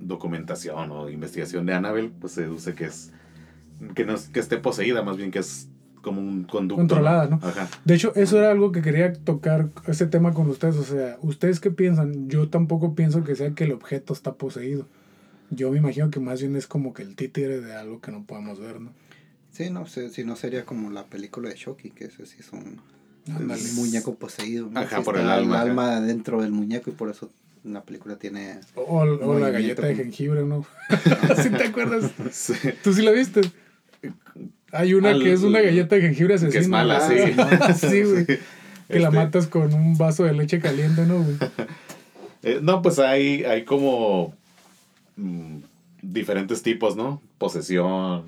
documentación o investigación de Annabelle, pues se deduce que es que no es que esté poseída, más bien que es como un conducto. Controlada, ¿no? Ajá. De hecho, eso era algo que quería tocar, ese tema con ustedes. O sea, ¿ustedes qué piensan? Yo tampoco pienso que sea que el objeto está poseído. Yo me imagino que más bien es como que el títere de algo que no podemos ver, ¿no? Sí, no sé, si no sería como la película de Chucky, que ese sí es un, muñeco poseído. ¿no? Ajá, Sí por el alma, ajá. alma dentro del muñeco y por eso la película tiene... O, o la galleta de jengibre, ¿no? [LAUGHS] [LAUGHS] ¿Sí te acuerdas? Sí. ¿Tú sí la viste? Hay una Al- que es una galleta de jengibre asesina. Que es mala, Ah, sí. [LAUGHS] sí, güey. Sí. Que la Este, matas con un vaso de leche caliente, ¿no, güey? eh, no, pues hay, hay como mm, diferentes tipos, ¿no? Posesión,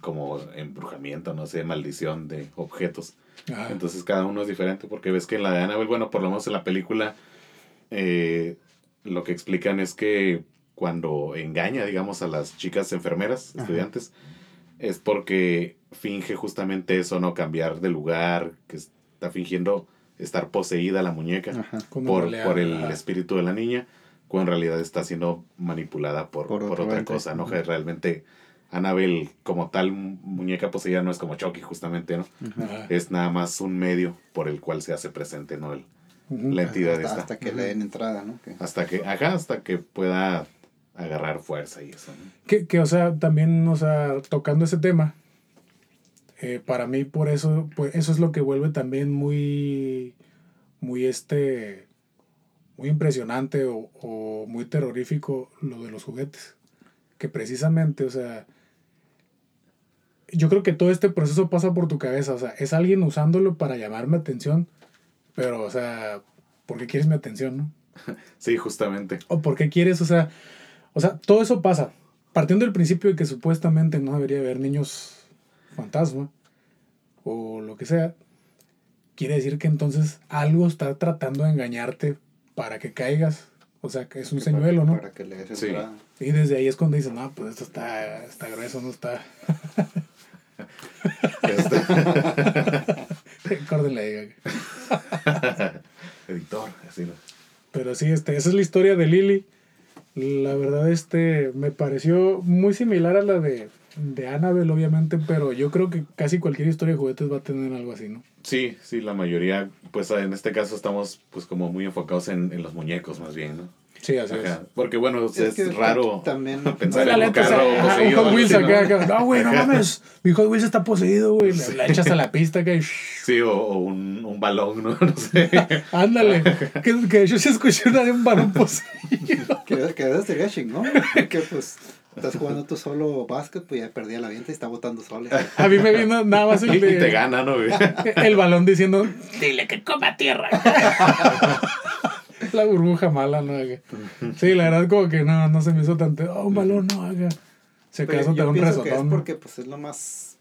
como embrujamiento, no sé, maldición de objetos. Ah, Entonces cada uno es diferente porque ves que en la de Annabelle, bueno, por lo menos en la película, eh, lo que explican es que cuando engaña, digamos, a las chicas enfermeras, Ajá. estudiantes, es porque finge justamente eso, ¿no? Cambiar de lugar, que está fingiendo estar poseída la muñeca Ajá. por, por el espíritu de la niña, cuando en realidad está siendo manipulada por, Por otra cosa, ¿no? Que realmente Annabelle, como tal mu- muñeca poseída, no es como Chucky, justamente, ¿no? Es nada más un medio por el cual se hace presente, ¿no? El, la entidad hasta, esta. hasta que le den entrada, ¿no? Que- Hasta que, ajá, hasta que pueda agarrar fuerza y eso, ¿no? Que, que, o sea, también, o sea, tocando ese tema, eh, para mí por eso, pues eso es lo que vuelve también muy, muy este, muy impresionante o, o muy terrorífico lo de los juguetes. Que precisamente, o sea, yo creo que todo este proceso pasa por tu cabeza, o sea, es alguien usándolo para llamarme atención, pero, o sea, ¿por qué quieres mi atención, no? [LAUGHS] Sí, justamente. o por qué quieres, o sea, o sea, todo eso pasa. Partiendo del principio de que supuestamente no debería haber niños fantasma o lo que sea, quiere decir que entonces algo está tratando de engañarte para que caigas. O sea, que es un Que señuelo, para- ¿no? Para que le des Sí. Y desde ahí es cuando dicen, no, pues esto está, está grueso, no está. [LAUGHS] [LAUGHS] Córdenle ahí. editor, así, ¿no? Pero sí, este, esa es la historia de Lily. La verdad, este, me pareció muy similar a la de, de Annabelle, obviamente, pero yo creo que casi cualquier historia de juguetes va a tener algo así, ¿no? Sí, sí, la mayoría, pues en este caso estamos pues como muy enfocados en, en los muñecos más bien, ¿no? Sí, así es. Porque bueno, es, Es que raro también- [LAUGHS] pensar La en un neta, o sea, carro un poseído. Hot o Wheels acá, ¿no? acá, No, güey, no mames. Mi Hot Wheels está poseído, güey. Le, le echas a la pista acá y Sí, o, o un, un balón, ¿no? [LAUGHS] No sé. [LAUGHS] ándale. Que, que yo sí escuché una de un balón poseído. Que, que eso sería chingón. Que pues estás jugando tú solo básquet, pues ya perdí la vienta y está botando solo. A mí me vino nada más el, y te gana, ¿no? güey? [LAUGHS] el balón diciendo, dile que coma tierra. [LAUGHS] la burbuja mala, ¿no? Sí, la verdad como que no, no se me hizo tanto. Oh, un balón, no haga. Se Pero acaso te da un que es resotón. porque pues es lo más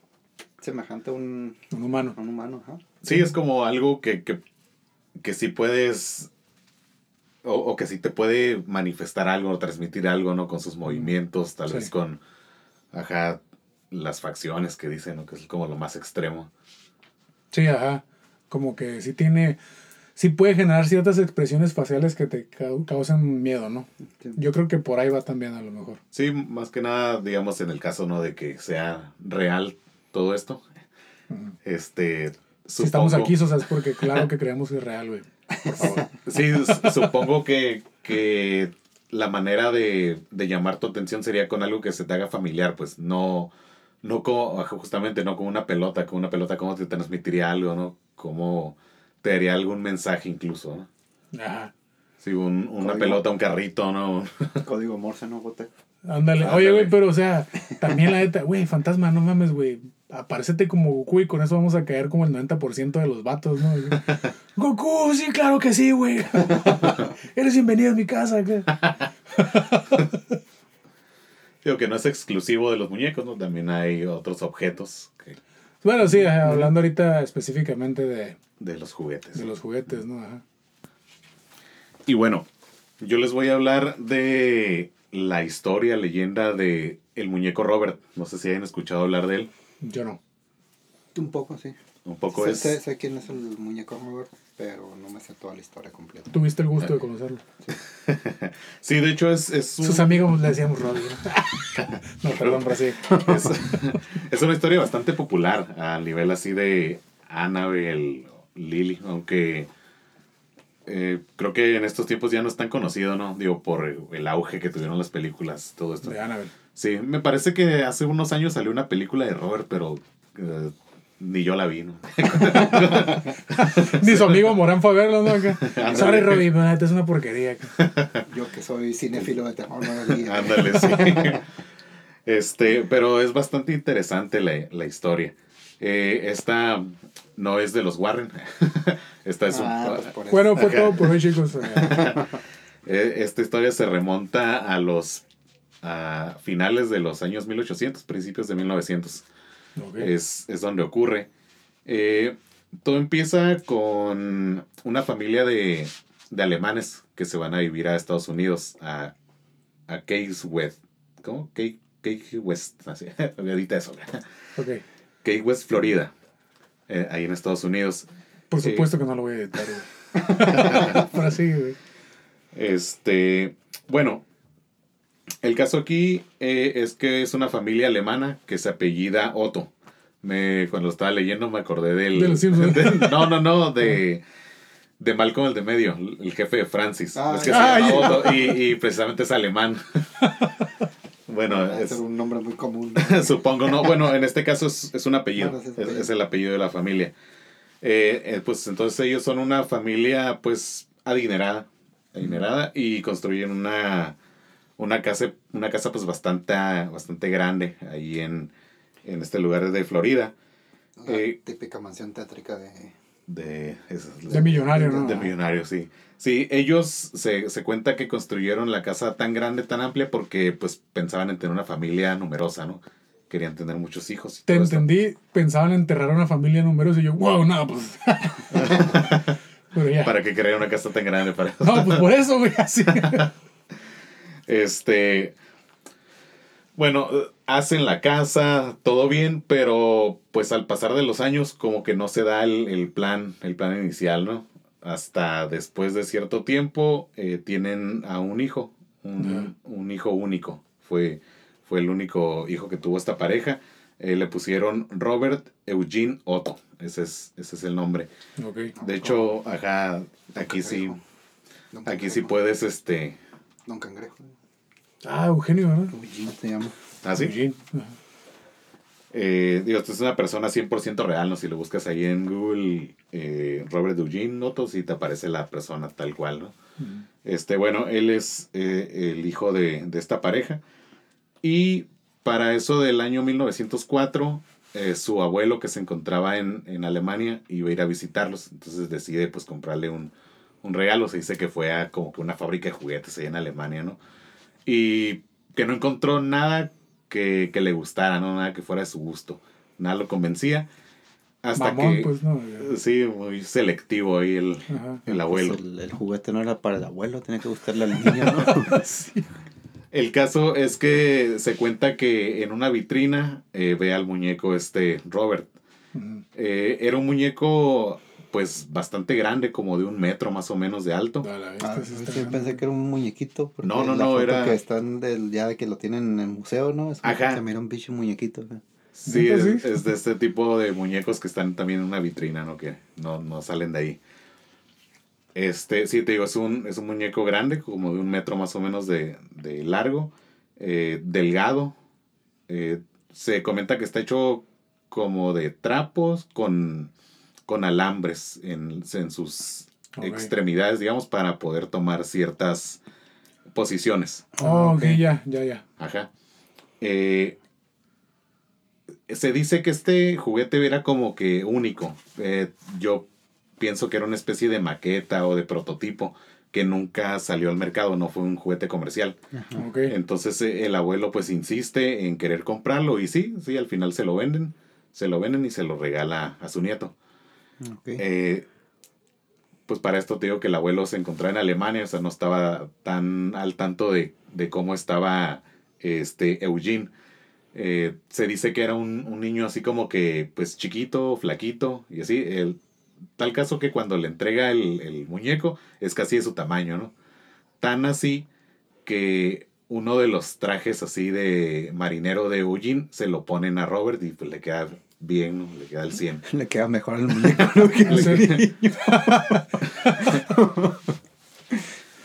semejante a un, Un humano. a un humano, ajá. Sí, es como algo que, que, que sí puedes, o, o que sí te puede manifestar algo, o transmitir algo, ¿no? Con sus movimientos, tal Sí. vez con, ajá, las facciones que dicen, ¿no? Que es como lo más extremo. Sí, ajá. Como que sí tiene. Sí puede generar ciertas expresiones faciales que te cau- causan miedo, ¿no? Yo creo que por ahí va también a lo mejor. Sí, más que nada, digamos, en el caso, ¿no? De que sea real todo esto. Este, Si estamos aquí, o sea, es porque claro que creemos que es real, güey. Por favor. Sí, supongo que, que la manera de, de llamar tu atención sería con algo que se te haga familiar, pues no, no como, justamente, no con una pelota, con una pelota, cómo te transmitiría algo, ¿no? Cómo te daría algún mensaje incluso, ¿no? Ajá. Sí, un- una Código. pelota, un carrito, ¿no? Código Morse, ¿no, bote? Ándale. Oye, güey, pero o sea, también la neta, güey, fantasma, no mames, güey. Aparecete como Goku y con eso vamos a caer como el 90% de los vatos, ¿no? [LAUGHS] Goku, sí, claro que sí, güey. [LAUGHS] Eres bienvenido a mi casa. [LAUGHS] Digo que no es exclusivo de los muñecos, ¿no? También hay otros objetos que- Bueno, sí, ajá, hablando ahorita específicamente de, de los juguetes. de los juguetes, ¿no? Ajá. Y bueno, yo les voy a hablar de la historia, leyenda de el muñeco Robert. No sé si hayan escuchado hablar de él. Yo no. Un poco, sí. Un poco sé, es... sé, sé quién es el muñeco Robert, pero no me sé toda la historia completa. Tuviste el gusto de conocerlo. [LAUGHS] Sí, de hecho es, es, un- Sus amigos le decíamos. ¿no? [LAUGHS] no, perdón, pero sí. es, es una historia bastante popular a nivel así de Annabelle, Lily, aunque eh, creo que en estos tiempos ya no es tan conocido, ¿no? Digo, por el auge que tuvieron las películas, todo esto. De Annabelle. Sí, me parece que hace unos años salió una película de Robert, pero eh, ni yo la vi, ¿no? [LAUGHS] Ni su amigo Morán fue a verlo, ¿no? Sorry, Roddy, pero neta es una porquería. Yo que soy cinéfilo de terror, no la vi. Ándale, sí. [LAUGHS] Este, pero es bastante interesante la, la historia. Eh, esta no es de los Warren. [LAUGHS] Esta es un- Ah, pues. Bueno, fue todo por hoy, chicos. eh, esta historia se remonta a los a finales de los años 1800, principios de 1900. Ok. es, es donde ocurre. Eh, todo empieza con una familia de, de alemanes que se van a vivir a Estados Unidos, a, a Case West. ¿Cómo? Key, Key West. Así, [LAUGHS] ahorita eso. Ok. Key West, Florida. eh, ahí en Estados Unidos. Por Sí. supuesto que no lo voy a editar. [LAUGHS] Pero sí, güey. Este, bueno, el caso aquí eh, es que es una familia alemana que se apellida Otto. Me, cuando lo estaba leyendo me acordé del... De los Simpsons. [LAUGHS] de- no, no, no, [LAUGHS] de, de Malcolm el de medio, el jefe de Francis. Ah, es que se llama Ah. Otto y, y precisamente es alemán. [LAUGHS] bueno, es- ser un nombre muy común. Supongo, no. Bueno, en este caso es, es un apellido. Bueno, es es, el apellido. es el apellido de la familia. Eh, eh, pues entonces ellos son una familia, pues, adinerada. Adinerada y construyen una, una casa, una casa pues bastante, bastante grande ahí en, en este lugar de Florida. Una Eh, típica mansión tétrica de... De, es- De millonario, ¿no? de millonario, sí. Sí, ellos se, se cuenta que construyeron la casa tan grande, tan amplia, porque pues pensaban en tener una familia numerosa, ¿no? Querían tener muchos hijos. y Te todo esto. entendí, pensaban enterrar a una familia numerosa y yo, wow, no, pues. [LAUGHS] Pero ya. para que crea una casa tan grande para No, pues por eso, güey, así. [LAUGHS] Este. Bueno, hacen la casa, todo bien, pero pues al pasar de los años, como que no se da el, el plan, el plan inicial, ¿no? Hasta después de cierto tiempo eh, tienen a un hijo, un, un hijo único. Fue, fue el único hijo que tuvo esta pareja. Eh, le pusieron Robert Eugene Otto. Ese es, ese es el nombre. De hecho, ajá, aquí sí, aquí sí puedes, este. Don Cangrejo. Ah, Eugenio, ¿verdad? Eugene se llama. ¿Ah, sí? Eugene. Ajá. Eh, digo, esta es una persona 100% real, ¿no? Si lo buscas ahí en Google, eh, Robert Eugene Noto, sí te aparece la persona tal cual, ¿no? Este, bueno, él es eh, el hijo de, de esta pareja. Y para eso del año 1904, eh, su abuelo que se encontraba en, en Alemania iba a ir a visitarlos. Entonces decide pues comprarle un, un regalo. Se dice que fue a como que una fábrica de juguetes ahí en Alemania, ¿no? Y que no encontró nada que, que le gustara, ¿no? Nada que fuera de su gusto. Nada lo convencía. Hasta Mamón, que... pues no. Sí, muy selectivo ahí el, el abuelo. Pues el, el juguete no era para el abuelo, tenía que gustarle al niño, ¿no? [LAUGHS] El caso es que se cuenta que en una vitrina eh, ve al muñeco este Robert. Eh, era un muñeco pues bastante grande, como de un metro más o menos de alto. Vista Ah, grande. pensé que era un muñequito. porque No, no, la no, foto era- que están del, ya de que lo tienen en el museo, ¿no? Es como Ajá. Se mira un bicho muñequito. ¿no? Sí, ¿Neta es, sí? es de este tipo de muñecos que están también en una vitrina, ¿no? Que no, no salen de ahí. Este, sí, te digo, es un, es un muñeco grande, como de un metro más o menos de, de largo, eh, delgado. eh, se comenta que está hecho como de trapos con, con alambres en, en sus extremidades, digamos, para poder tomar ciertas posiciones. Oh, ok, ya, ya, ya. Ajá. Eh, se dice que este juguete era como que único. Eh, yo pienso que era una especie de maqueta o de prototipo que nunca salió al mercado, no fue un juguete comercial. Ok. Entonces eh, el abuelo pues insiste en querer comprarlo y sí, sí, al final se lo venden, se lo venden y se lo regala a su nieto. Eh, pues para esto te digo que el abuelo se encontraba en Alemania, o sea, no estaba tan al tanto de, de cómo estaba este Eugene. Eh, se dice que era un, un niño así como que, pues chiquito, flaquito, y así. El, tal caso que cuando le entrega el, el muñeco es casi de su tamaño, ¿no? Tan así que uno de los trajes así de marinero de Eugene se lo ponen a Robert y pues le queda bien, ¿no? le queda al 100. [LAUGHS] Le queda mejor al muñeco, ¿no? [LAUGHS] Que al Sí. [LAUGHS] niño.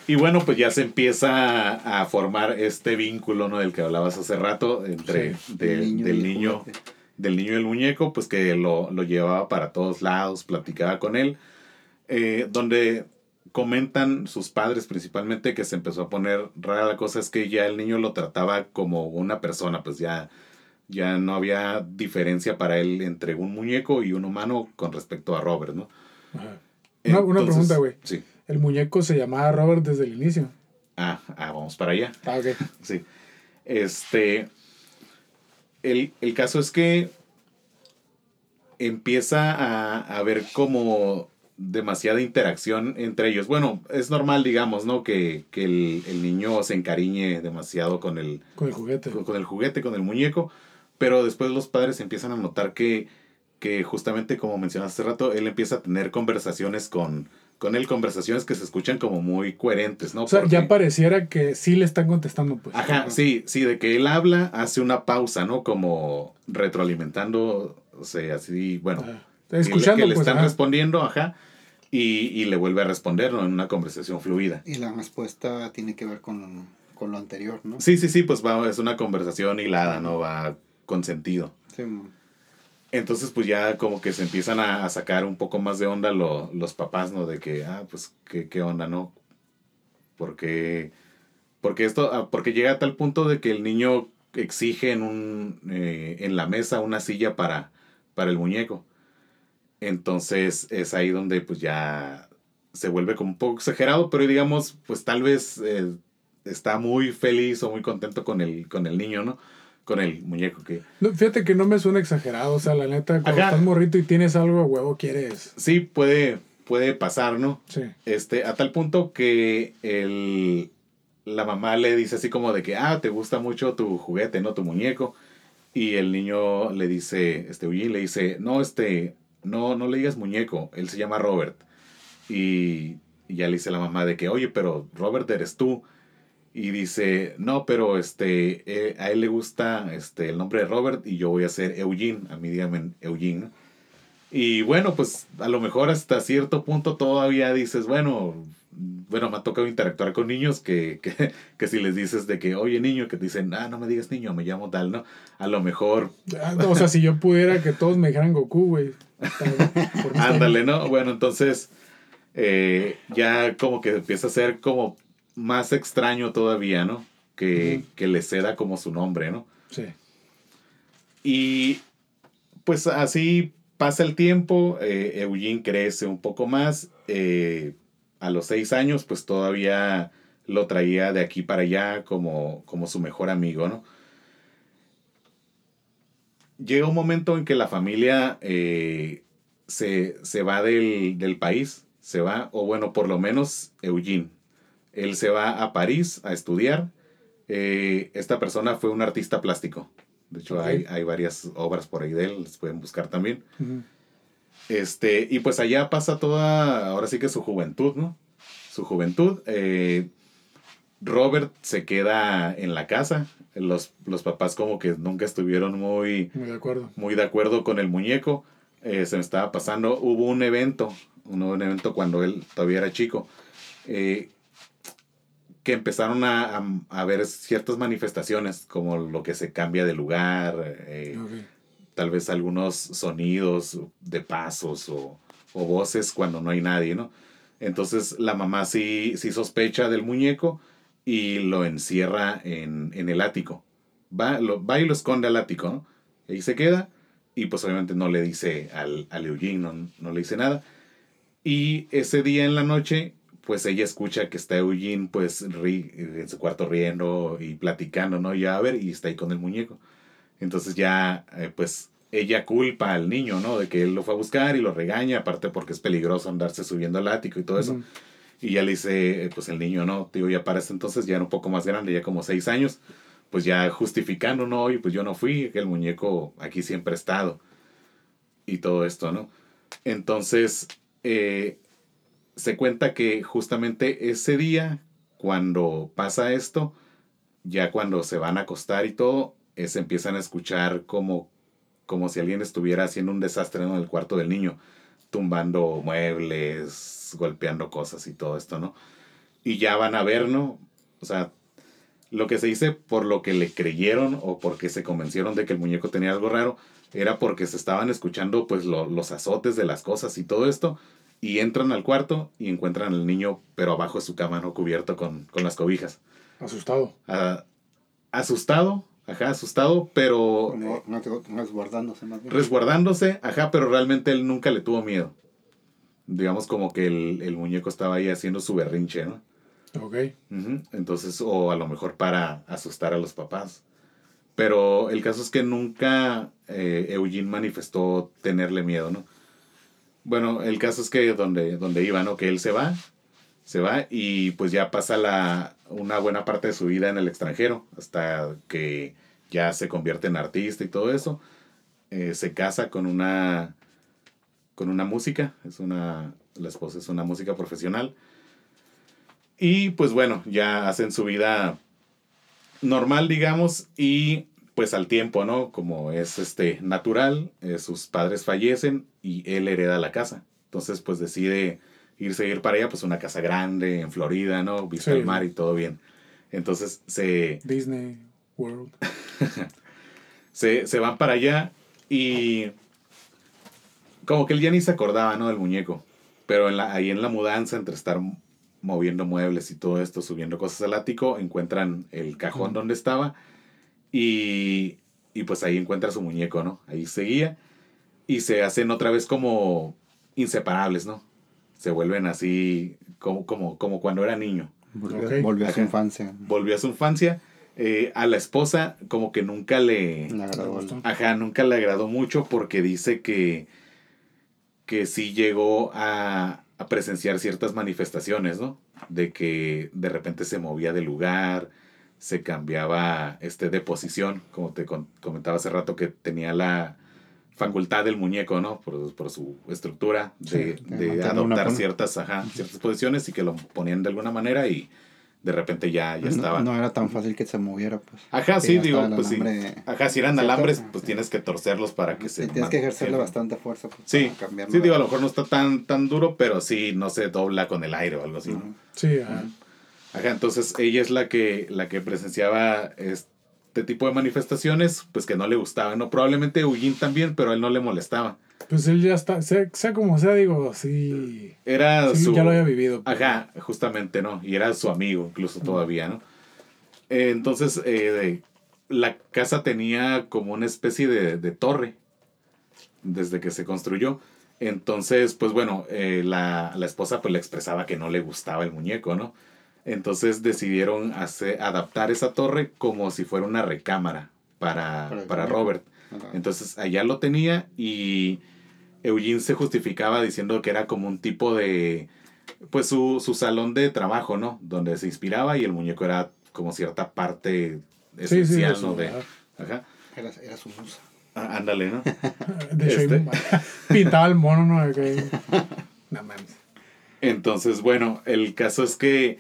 Y bueno, pues ya se empieza a, formar este vínculo, ¿no? Del que hablabas hace rato, entre de- El niño del el niño, juguete. del niño y el muñeco, pues que lo, lo llevaba para todos lados, platicaba con él, eh, donde comentan sus padres principalmente que se empezó a poner rara la cosa es que ya el niño lo trataba como una persona, pues ya, ya no había diferencia para él entre un muñeco y un humano con respecto a Robert, ¿no? Ajá. Una- pregunta, güey. Sí. El muñeco se llamaba Robert desde el inicio. Ah, ah, vamos para allá. Ah, ok. [LAUGHS] Sí. Este. El, el caso es que empieza a, a haber como demasiada interacción entre ellos. Bueno, es normal, digamos, ¿no? Que, que el, el niño se encariñe demasiado con el, Con el juguete. con el juguete, con el muñeco, pero después los padres empiezan a notar que, que justamente como mencionaste hace rato, él empieza a tener conversaciones con, con él, conversaciones que se escuchan como muy coherentes, ¿no? O sea, Porque- ya pareciera que sí le están contestando, pues. Ajá, sí, sí, de que él habla, hace una pausa, ¿no? Como retroalimentando, o sea, así, bueno, Ajá. que le- Escuchando, que le pues. están ajá. respondiendo, ajá, y, y le vuelve a responder, ¿no? En una conversación fluida. Y la respuesta tiene que ver con, con lo anterior, ¿no? Sí, sí, sí, pues va, es una conversación hilada, ¿no? Va con sentido. Sí, Entonces, pues ya como que se empiezan a, a sacar un poco más de onda lo- los papás, ¿no? De que, ah, pues, ¿qué, qué onda, no? Porque, porque esto, ah, porque llega a tal punto de que el niño exige en, un, eh, en la mesa una silla para, para el muñeco. Entonces, es ahí donde pues ya se vuelve como un poco exagerado, pero digamos, pues tal vez eh, está muy feliz o muy contento con el, con el niño, ¿no? Con el muñeco que... No, fíjate que no me suena exagerado. O sea, la neta, cuando Ajá. estás morrito y tienes algo a huevo, quieres. Sí, puede, puede pasar, ¿no? Sí. Este, a tal punto que el, la mamá le dice así como de que, ah, te gusta mucho tu juguete, ¿no? Tu muñeco. Y el niño le dice, este, Eugene le dice, no, este, no, no le digas muñeco, él se llama Robert. Y, y ya le dice la mamá de que, oye, pero Robert eres tú. Y dice, no, pero este, eh, a él le gusta este, el nombre de Robert y yo voy a ser Eugene, a mí dígame Eugene. Y bueno, pues a lo mejor hasta cierto punto todavía dices, bueno, bueno, me ha tocado interactuar con niños que, que, [LAUGHS] que si les dices de que, oye niño, que te dicen, ah, no me digas niño, me llamo tal, ¿no? A lo mejor, Ah, O sea, si yo pudiera que todos me dijeran Goku, güey. [LAUGHS] Ándale, ¿no? Bueno, entonces eh, ya como que empieza a ser como más extraño todavía, ¿no? Que, que le ceda como su nombre, ¿no? Sí. Y pues así pasa el tiempo, eh, Eugene crece un poco más, eh, a los seis años pues todavía lo traía de aquí para allá como, como su mejor amigo, ¿no? Llega un momento en que la familia eh, se, se va del, del país, se va, o bueno, por lo menos Eugene. Él se va a París a estudiar. Eh, esta persona fue un artista plástico. De hecho, hay, hay varias obras por ahí de él, las pueden buscar también. Este, y pues allá pasa toda, ahora sí que su juventud, ¿no? Su juventud. eh, Robert se queda en la casa. Los, los papás como que nunca estuvieron muy, Muy de acuerdo. muy de acuerdo con el muñeco. Eh, se me estaba pasando. Hubo un evento, un, un evento cuando él todavía era chico, eh, que empezaron a, a- a ver ciertas manifestaciones, como lo que se cambia de lugar, eh, tal vez algunos sonidos de pasos o, o voces cuando no hay nadie, ¿no? Entonces la mamá sí, sí sospecha del muñeco y lo encierra en, en el ático. Va, lo, va y lo esconde al ático, ¿no? Y ahí se queda y pues obviamente no le dice al, al Eugene, no, no le dice nada. Y ese día en la noche, pues ella escucha que está Eugene pues ri- en su cuarto riendo y platicando, ¿no? Ya a ver, y está ahí con el muñeco. Entonces ya, eh, pues, ella culpa al niño, ¿no? De que él lo fue a buscar y lo regaña, aparte porque es peligroso andarse subiendo al ático y todo eso. Y ya le dice, eh, pues el niño, no, tío, ya para ese entonces ya era un poco más grande, ya como seis años, pues ya justificando, no, oye, pues yo no fui, que el muñeco aquí siempre ha estado. Y todo esto, ¿no? Entonces, eh, se cuenta que justamente ese día, cuando pasa esto, ya cuando se van a acostar y todo, eh, se empiezan a escuchar como, como si alguien estuviera haciendo un desastre en el cuarto del niño, tumbando muebles, golpeando cosas y todo esto, ¿no? Y ya van a ver, ¿no? O sea, lo que se dice por lo que le creyeron o porque se convencieron de que el muñeco tenía algo raro, era porque se estaban escuchando pues lo- los azotes de las cosas y todo esto, y entran al cuarto y encuentran al niño, pero abajo de su cama, ¿no? Cubierto con, con las cobijas. Asustado. Ah, asustado, ajá, asustado, pero Como no, te- resguardándose más bien. resguardándose, ajá, pero realmente él nunca le tuvo miedo. Digamos como que el, el muñeco estaba ahí haciendo su berrinche, ¿no? Ok. Ujú, Entonces, o a lo mejor para asustar a los papás. Pero el caso es que nunca eh, Eugene manifestó tenerle miedo, ¿no? Bueno, el caso es que donde, donde iba, ¿no? Que él se va, se va y pues ya pasa la, una buena parte de su vida en el extranjero, hasta que ya se convierte en artista y todo eso. Eh, se casa con una, con una música, es una, la esposa es una música profesional. Y pues bueno, ya hacen su vida normal, digamos, y pues al tiempo, ¿no? Como es este natural, eh, sus padres fallecen y él hereda la casa. Entonces, pues decide irse a ir para allá, pues una casa grande en Florida, ¿no? Vista Sí. al mar y todo bien. Entonces se, Disney World. [LAUGHS] se, se van para allá y como que él ya ni se acordaba, ¿no? Del muñeco. Pero en la, ahí en la mudanza, entre estar moviendo muebles y todo esto, subiendo cosas al ático, encuentran el cajón donde estaba y, y pues ahí encuentra su muñeco, ¿no? Ahí seguía y se hacen otra vez como inseparables, ¿no? Se vuelven así como, como, como cuando era niño Volvió, a su infancia. volvió a su infancia. eh, a la esposa como que nunca le... Le agradó. Ajá, nunca le agradó mucho porque dice que, que sí llegó a, a presenciar ciertas manifestaciones, ¿no? De que de repente se movía de lugar, se cambiaba este, de posición, como te con- comentaba hace rato que tenía la facultad del muñeco, ¿no? Por, por su estructura, de, Sí, de adoptar ciertas, ajá, ciertas posiciones y que lo ponían de alguna manera y de repente ya, ya estaba. No, no era tan fácil que se moviera, pues. Ajá, Sí, digo, pues sí. Ajá, si eran ¿Cierto? alambres, pues tienes que torcerlos para que se... Sí, tienes que ejercerle bastante fuerza. Pues, Sí, para cambiarlo. sí, digo, a lo mejor no está tan, tan duro, pero sí, no se dobla con el aire o algo así. Sí, ajá. Ajá, entonces ella es la que, la que presenciaba este tipo de manifestaciones, pues que no le gustaban, ¿no? Probablemente Eugene también, pero a él no le molestaba. Pues él ya está, sea, sea como sea, digo, sí. Era sí, su... ya lo había vivido. pues. Ajá, justamente, ¿no? Y era su amigo, incluso todavía, ¿no? Eh, entonces, eh, la casa tenía como una especie de, de torre desde que se construyó. Entonces, pues bueno, eh, la, la esposa pues le expresaba que no le gustaba el muñeco, ¿no? Entonces decidieron hacer, adaptar esa torre como si fuera una recámara para, Para. Robert. Entonces allá lo tenía y Eugene se justificaba diciendo que era como un tipo de, pues su, su salón de trabajo, ¿no? Donde se inspiraba y el muñeco era como cierta parte Sí, sí, esencial, eso, ¿no? De, ajá. Era, era su musa. Ah, ándale, ¿no? [LAUGHS] De Este- [LAUGHS] pintaba el mono, ¿no? No mames. Entonces, bueno, el caso es que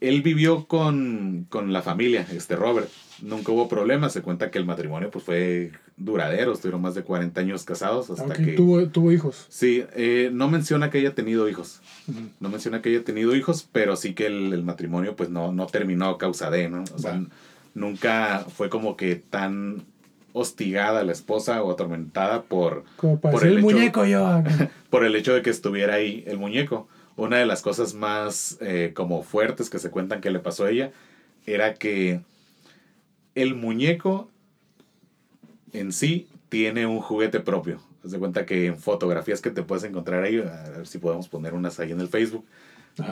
él vivió con, con la familia, este Robert. Nunca hubo problemas. Se cuenta que el matrimonio pues fue duradero. Estuvieron más de 40 años casados hasta que... tuvo, tuvo hijos. Sí, eh, no menciona que haya tenido hijos. No menciona que haya tenido hijos, pero sí que el, el matrimonio pues no, no terminó a causa de, ¿no? O sea, nunca fue como que tan hostigada la esposa o atormentada por, Como Por el el hecho- muñeco yo. [LAUGHS] por el hecho de que estuviera ahí el muñeco. Una de las cosas más eh, como fuertes que se cuentan que le pasó a ella era que el muñeco en sí tiene un juguete propio. Haz de cuenta que en fotografías que te puedes encontrar ahí, a ver si podemos poner unas ahí en el Facebook,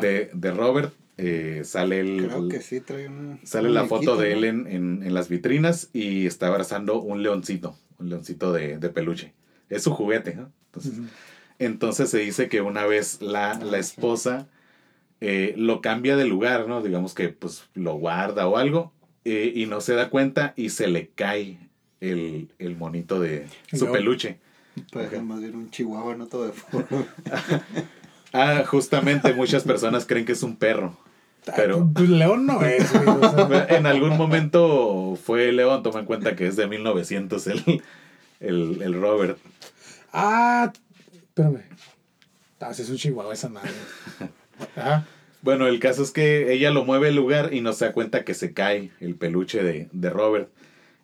de, de Robert, eh, sale el, Creo que sí trae un. Sale la foto de él en, en, en las vitrinas y está abrazando un leoncito, un leoncito de, de peluche. Es su juguete, ¿no? Entonces. Entonces se dice que una vez la, la esposa eh, lo cambia de lugar, ¿no? Digamos que pues lo guarda o algo eh, y no se da cuenta y se le cae el, el monito de su peluche. Parece más bien un chihuahua, no todo de. [LAUGHS] Ah, justamente muchas personas creen que es un perro. Pero Pues León no es, güey, o sea, [LAUGHS] en algún momento fue León, toma en cuenta que es de 1900 el, el, el Robert. Ah, espérame. Ah, es un chihuahua esa madre. [LAUGHS] Ajá. Bueno, el caso es que ella lo mueve el lugar y no se da cuenta que se cae el peluche de, de Robert.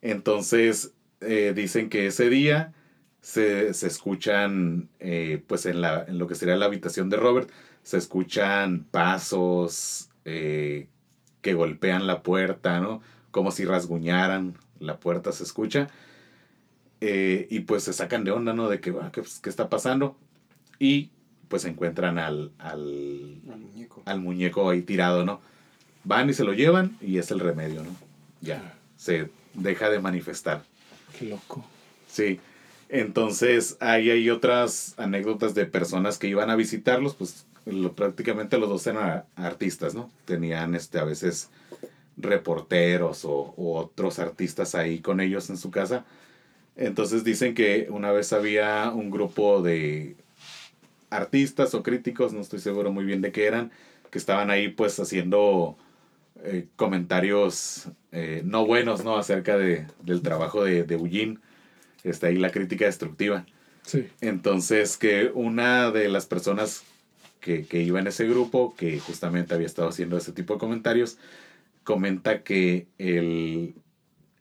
Entonces eh, dicen que ese día se, se escuchan, eh, pues en, la, en lo que sería la habitación de Robert, se escuchan pasos eh, que golpean la puerta, ¿no? Como si rasguñaran la puerta, se escucha. Y pues se sacan de onda, ¿no? De que, ah, ¿qué, qué está pasando? Y pues encuentran al, al, Al muñeco. al muñeco ahí tirado, ¿no? Van y se lo llevan y es el remedio, ¿no? Ya, se deja de manifestar. Qué loco. Sí. Entonces, ahí hay otras anécdotas de personas que iban a visitarlos, pues lo- prácticamente los dos eran artistas, ¿no? Tenían este, a veces reporteros o, o otros artistas ahí con ellos en su casa. Entonces dicen que una vez había un grupo de artistas o críticos, no estoy seguro muy bien de qué eran, que estaban ahí pues haciendo eh, comentarios eh, no buenos, ¿no? Acerca de, del trabajo de, de Eugene. Está ahí la crítica destructiva. Sí. Entonces, que una de las personas que, que iba en ese grupo, que justamente había estado haciendo ese tipo de comentarios, comenta que el,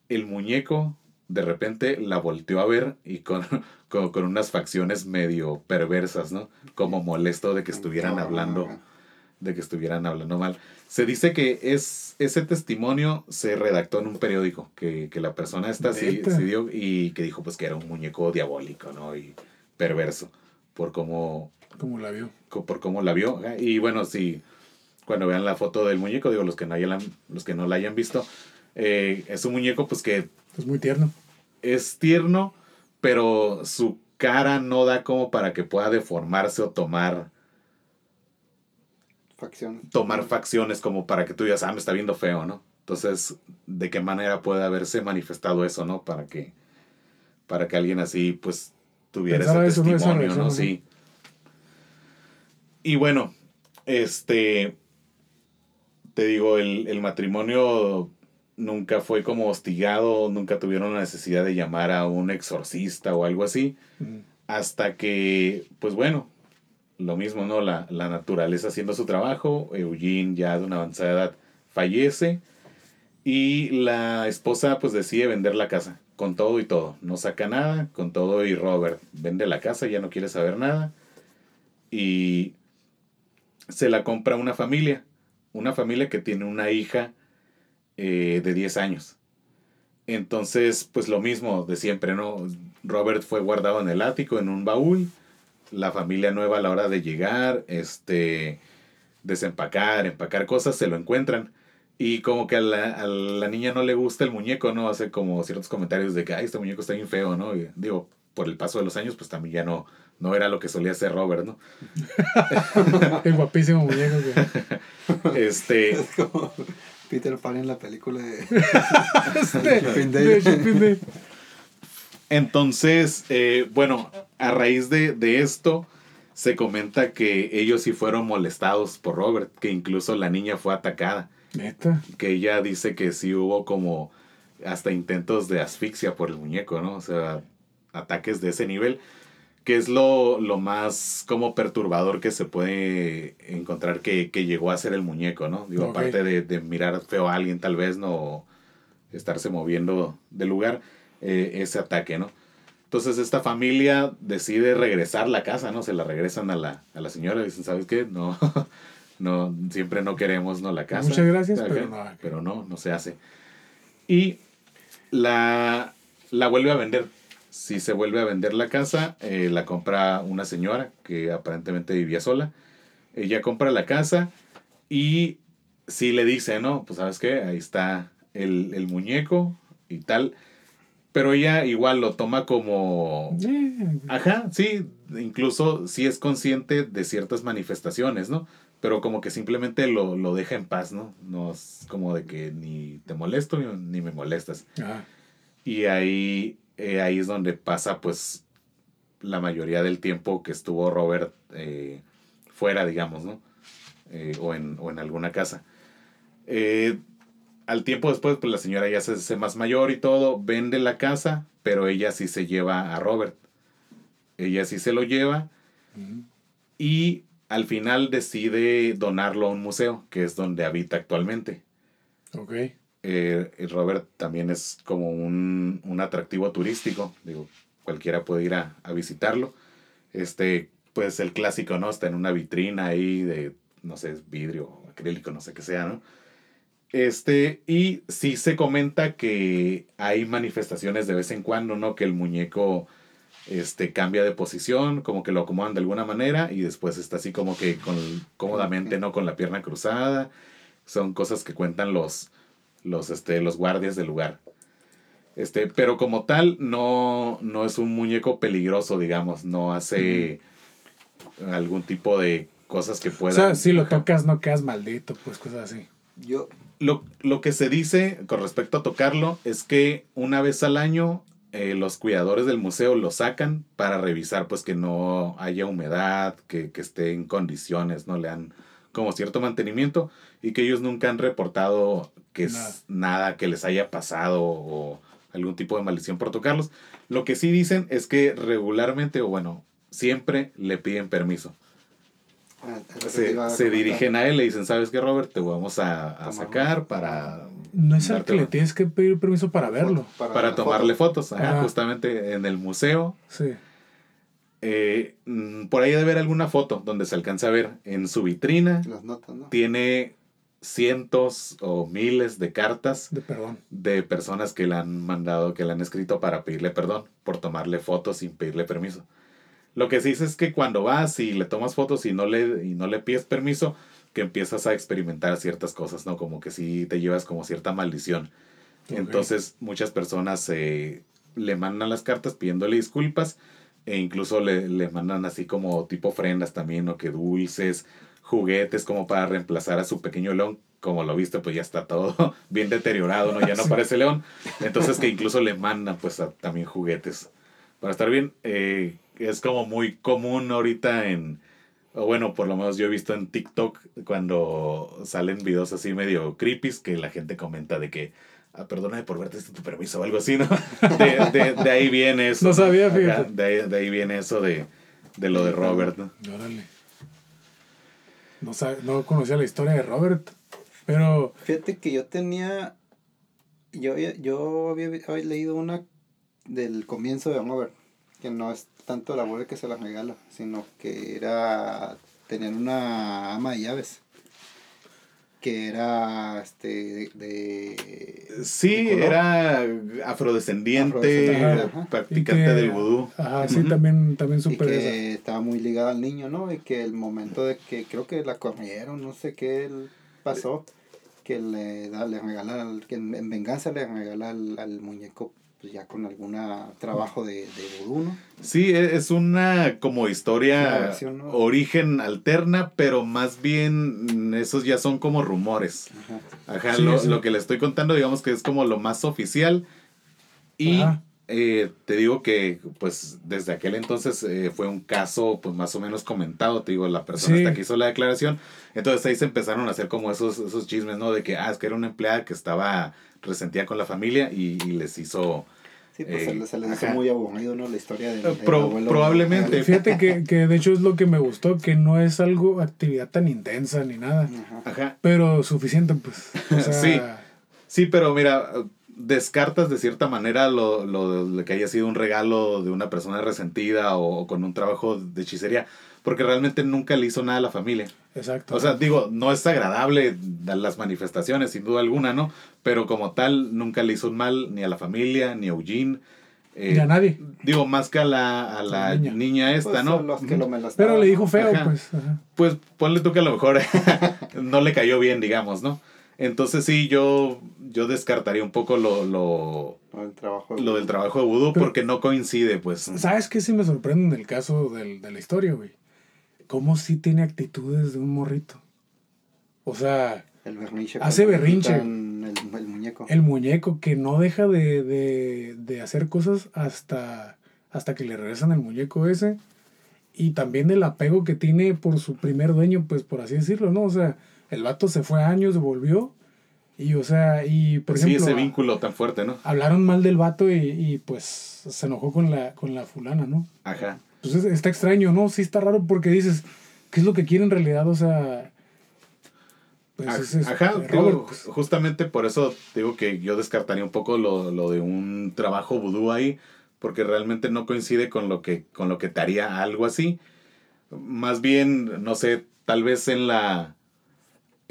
el muñeco de repente la volteó a ver y con, [LAUGHS] con, con unas facciones medio perversas, ¿no? Como molesto de que estuvieran hablando de que estuvieran hablando mal. Se dice que es ese testimonio se redactó en un periódico, que, que la persona esta sí, sí dio y que dijo pues que era un muñeco diabólico, ¿no? Y perverso, por cómo, Como la vio. por cómo la vio. Y bueno, si cuando vean la foto del muñeco, digo, los que no, hayan, los que no la hayan visto, eh, es un muñeco pues que Es muy tierno. Es tierno, pero su cara no da como para que pueda deformarse o tomar Facciones. tomar facciones como para que tú digas, ah, me está viendo feo, ¿no? Entonces, ¿de qué manera puede haberse manifestado eso, no? Para que, para que alguien así, pues, tuviera Pensaba ese testimonio, ¿no? Sí. Y bueno, este, te digo, el, el matrimonio nunca fue como hostigado, nunca tuvieron la necesidad de llamar a un exorcista o algo así, Mm. hasta que, pues bueno, lo mismo, ¿no? La, la naturaleza haciendo su trabajo, Eugene ya de una avanzada edad fallece y la esposa pues decide vender la casa, con todo y todo, no saca nada, con todo y Robert vende la casa, ya no quiere saber nada y se la compra una familia, una familia que tiene una hija eh, de 10 años. Entonces, pues lo mismo de siempre, ¿no? Robert fue guardado en el ático, en un baúl. La familia nueva a la hora de llegar, este, desempacar, empacar cosas, se lo encuentran. Y como que a la, a la niña no le gusta el muñeco, ¿no? Hace como ciertos comentarios de que, ay, este muñeco está bien feo, ¿no? Y digo, por el paso de los años, pues también ya no, no era lo que solía hacer Robert, ¿no? [LAUGHS] El guapísimo muñeco que. [LAUGHS] Este, [LAUGHS] Es como Peter Pan en la película de... [LAUGHS] de, Chipping de. Entonces, eh, bueno, a raíz de, de esto, se comenta que ellos sí fueron molestados por Robert, que incluso la niña fue atacada, Neta. que ella dice que sí hubo como hasta intentos de asfixia por el muñeco, ¿no? O sea, ataques de ese nivel, que es lo, lo más como perturbador que se puede encontrar que, que llegó a ser el muñeco, ¿no? Digo, aparte de, de mirar feo a alguien tal vez, ¿no? Estarse moviendo de lugar, eh, ese ataque, ¿no? Entonces esta familia decide regresar la casa, ¿no? Se la regresan a la, a la señora y dicen, ¿sabes qué? No, [LAUGHS] no, siempre no queremos, ¿no? La casa. Muchas gracias, pero no. Pero no, no se hace. Y la, la vuelve a vender. Si se vuelve a vender la casa, eh, la compra una señora que aparentemente vivía sola. Ella compra la casa y sí le dice, ¿no? Pues sabes qué, ahí está el, el muñeco y tal. Pero ella igual lo toma como... Ajá, sí, incluso sí es consciente de ciertas manifestaciones, ¿no? Pero como que simplemente lo, lo deja en paz, ¿no? No es como de que ni te molesto ni, ni me molestas. ah, Y ahí, eh, ahí es donde pasa, pues, la mayoría del tiempo que estuvo Robert eh, fuera, digamos, ¿no? Eh, o, en, o en alguna casa. Al tiempo después, pues la señora ya se hace más mayor y todo, vende la casa, pero ella sí se lleva a Robert. Ella sí se lo lleva y al final decide donarlo a un museo, que es donde habita actualmente. Ok. Eh, Robert también es como un, un atractivo turístico. Digo, cualquiera puede ir a, a visitarlo. Este, pues el clásico, ¿no? Está en una vitrina ahí de, no sé, vidrio, acrílico, no sé qué sea, ¿no? Este, y sí se comenta que hay manifestaciones de vez en cuando, ¿no? Que el muñeco este, cambia de posición, como que lo acomodan de alguna manera y después está así como que con, cómodamente, ¿no? Con la pierna cruzada. Son cosas que cuentan los, los, este, los guardias del lugar. Este, pero como tal, no, no es un muñeco peligroso, digamos. No hace algún tipo de cosas que O puedan. sea, si lo tocas, no quedas maldito, pues cosas así. Yo, Lo, lo que se dice con respecto a tocarlo es que una vez al año eh, los cuidadores del museo lo sacan para revisar pues que no haya humedad, que, que esté en condiciones, no le dan como cierto mantenimiento y que ellos nunca han reportado que es Nada. nada que les haya pasado o algún tipo de maldición por tocarlos. Lo que sí dicen es que regularmente o bueno, siempre le piden permiso. ah, Se, a se dirigen a él y le dicen, ¿sabes qué, Robert? Te vamos a, a sacar para No es el que le tienes que pedir permiso para verlo. para tomarle foto. fotos, ajá, justamente en el museo. Sí. Eh, mm, por ahí debe haber alguna foto donde se alcanza a ver en su vitrina. Las notas, ¿no? Tiene cientos o miles de cartas De perdón. de personas que le han mandado, que le han escrito para pedirle perdón por tomarle fotos sin pedirle permiso. Lo que se dice es que cuando vas y le tomas fotos y no le, y no le pides permiso, que empiezas a experimentar ciertas cosas, ¿no? Como que sí te llevas como cierta maldición. Entonces muchas personas eh, le mandan las cartas pidiéndole disculpas e incluso le, le mandan así como tipo ofrendas también o que dulces, juguetes como para reemplazar a su pequeño león. Como lo viste, pues ya está todo [LAUGHS] bien deteriorado, ¿no? Ya no parece león. Entonces que incluso le mandan pues a- también juguetes para estar bien. Eh, es como muy común ahorita en, o bueno, por lo menos yo he visto en TikTok cuando salen videos así medio creepy que la gente comenta de que, ah, perdóname por verte sin tu permiso o algo así, ¿no? [LAUGHS] De, de, de ahí viene eso. No sabía, fíjate. de, ahí, de ahí viene eso de, de lo de Robert, ¿no? Órale. No, sab- no conocía la historia de Robert, pero Fíjate que yo tenía. Yo, yo había, leído una del comienzo de Robert, que no es tanto la abuela que se las regala, sino que era. Tenían una ama de llaves. Que era este de. de- Sí, de era afrodescendiente, Afrodescendiente, ajá. practicante que- del vudú. Ajá, sí, también, también y supe de esa. que estaba muy ligada al niño, ¿no? Y que el momento de que creo que la corrieron, no sé qué pasó, que le da, le regala, al- que en, en venganza le regala al, al muñeco pues ya con algún trabajo de, de vudú, ¿no? Sí, e- es una como historia versión, ¿no? origen alterna, pero más bien esos ya son como rumores. Ajá. Ajá, Sí, lo, sí. lo que le estoy contando, digamos que es como lo más oficial. Y Ajá. Eh, te digo que, pues, desde aquel entonces eh, fue un caso, pues, más o menos comentado. Te digo, la persona Sí. hasta que hizo la declaración. Entonces ahí se empezaron a hacer como esos, esos chismes, ¿no? De que, ah, es que era una empleada que estaba resentida con la familia y, y les hizo... Sí, pues Eh, se, le- se les hizo ajá. muy aburrido, ¿no? La historia del, Eh, del pro- abuelo. probablemente. Fíjate que, [LAUGHS] que de hecho es lo que me gustó, que no es algo, actividad tan intensa ni nada, Ajá. Ajá. pero suficiente, pues. O [LAUGHS] sea, Sí. Sí, pero mira, descartas de cierta manera lo, lo, lo que haya sido un regalo de una persona resentida o, o con un trabajo de hechicería, porque realmente nunca le hizo nada a la familia. Exacto. O sea, digo, no es agradable las manifestaciones, sin duda alguna, ¿no? Pero como tal, nunca le hizo un mal ni a la familia, ni a Eugene. eh, Ni a nadie. Digo, más que a la, a la niña. niña. esta, Pues, ¿no? los que lo Pero le dijo feo, Ajá. pues. ajá. pues ponle tú que a lo mejor [LAUGHS] no le cayó bien, digamos, ¿no? Entonces sí, yo, yo descartaría un poco lo, lo, Lo del trabajo. de lo del vudú. trabajo de vudú Pero- porque no coincide, pues. ¿Sabes qué sí me sorprende en el caso del, de la historia, güey? Cómo sí tiene actitudes de un morrito. O sea, El berrinche. Hace berrinche. El, el muñeco. el muñeco que no deja de, de, de hacer cosas hasta, hasta que le regresan el muñeco ese. Y también el apego que tiene por su primer dueño, pues por así decirlo, ¿no? O sea, el vato se fue años, volvió. Y, o sea, y por sí, ejemplo, ese vínculo tan fuerte, ¿no? hablaron mal del vato y, y, pues se enojó con la, con la fulana, ¿no? Ajá. Entonces está extraño, ¿no? Sí está raro porque dices, ¿qué es lo que quiere en realidad? O sea, pues Aj- es- es- Ajá, digo, pues. justamente por eso digo que yo descartaría un poco lo, lo de un trabajo vudú ahí, porque realmente no coincide con lo que, con lo que te haría algo así. Más bien, no sé, tal vez en la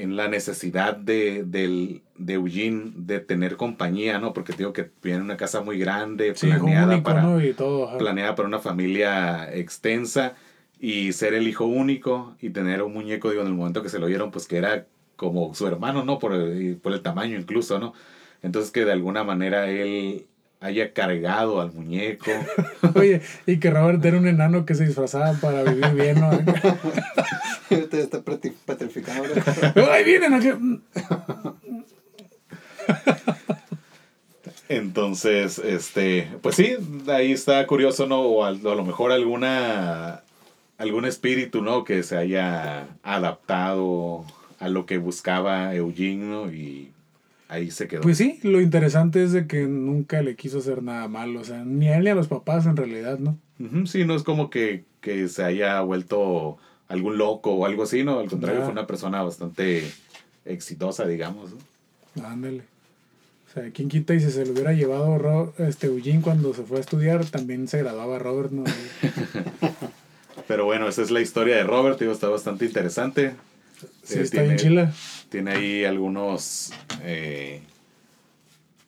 en la necesidad de, del, de Eugene de tener compañía, ¿no? Porque digo que viene en una casa muy grande, Sí, planeada único, para, ¿no? Y todo. planeada para una familia extensa y ser el hijo único y tener un muñeco, digo, en el momento que se lo dieron, pues que era como su hermano, ¿no? Por el, por el tamaño incluso, ¿no? Entonces que de alguna manera él haya cargado al muñeco. [LAUGHS] Oye, y que Robert era un enano que se disfrazaba para vivir bien, ¿no? Te está petri- petrificado. ¿no? [LAUGHS] ¡Ay, vienen aquí! Entonces, este, pues sí, ahí está curioso, ¿no? O a lo mejor alguna, algún espíritu, ¿no? Que se haya adaptado a lo que buscaba Eugene, ¿no? Y ahí se quedó. Pues sí, lo interesante es de que nunca le quiso hacer nada malo, o sea, ni a él ni a los papás en realidad, ¿no? Ujú, Sí, no es como que, que se haya vuelto algún loco o algo así, ¿no? Al contrario, Ya. fue una persona bastante exitosa, digamos. ¿no? Ándale. O sea, ¿quién quita y si se lo hubiera llevado Ro- este Eugene cuando se fue a estudiar, también se graduaba Robert, ¿no? [LAUGHS] Pero bueno, esa es la historia de Robert, digo, está bastante interesante. Sí, Eh, está tiene- bien chila. Tiene ahí algunos eh,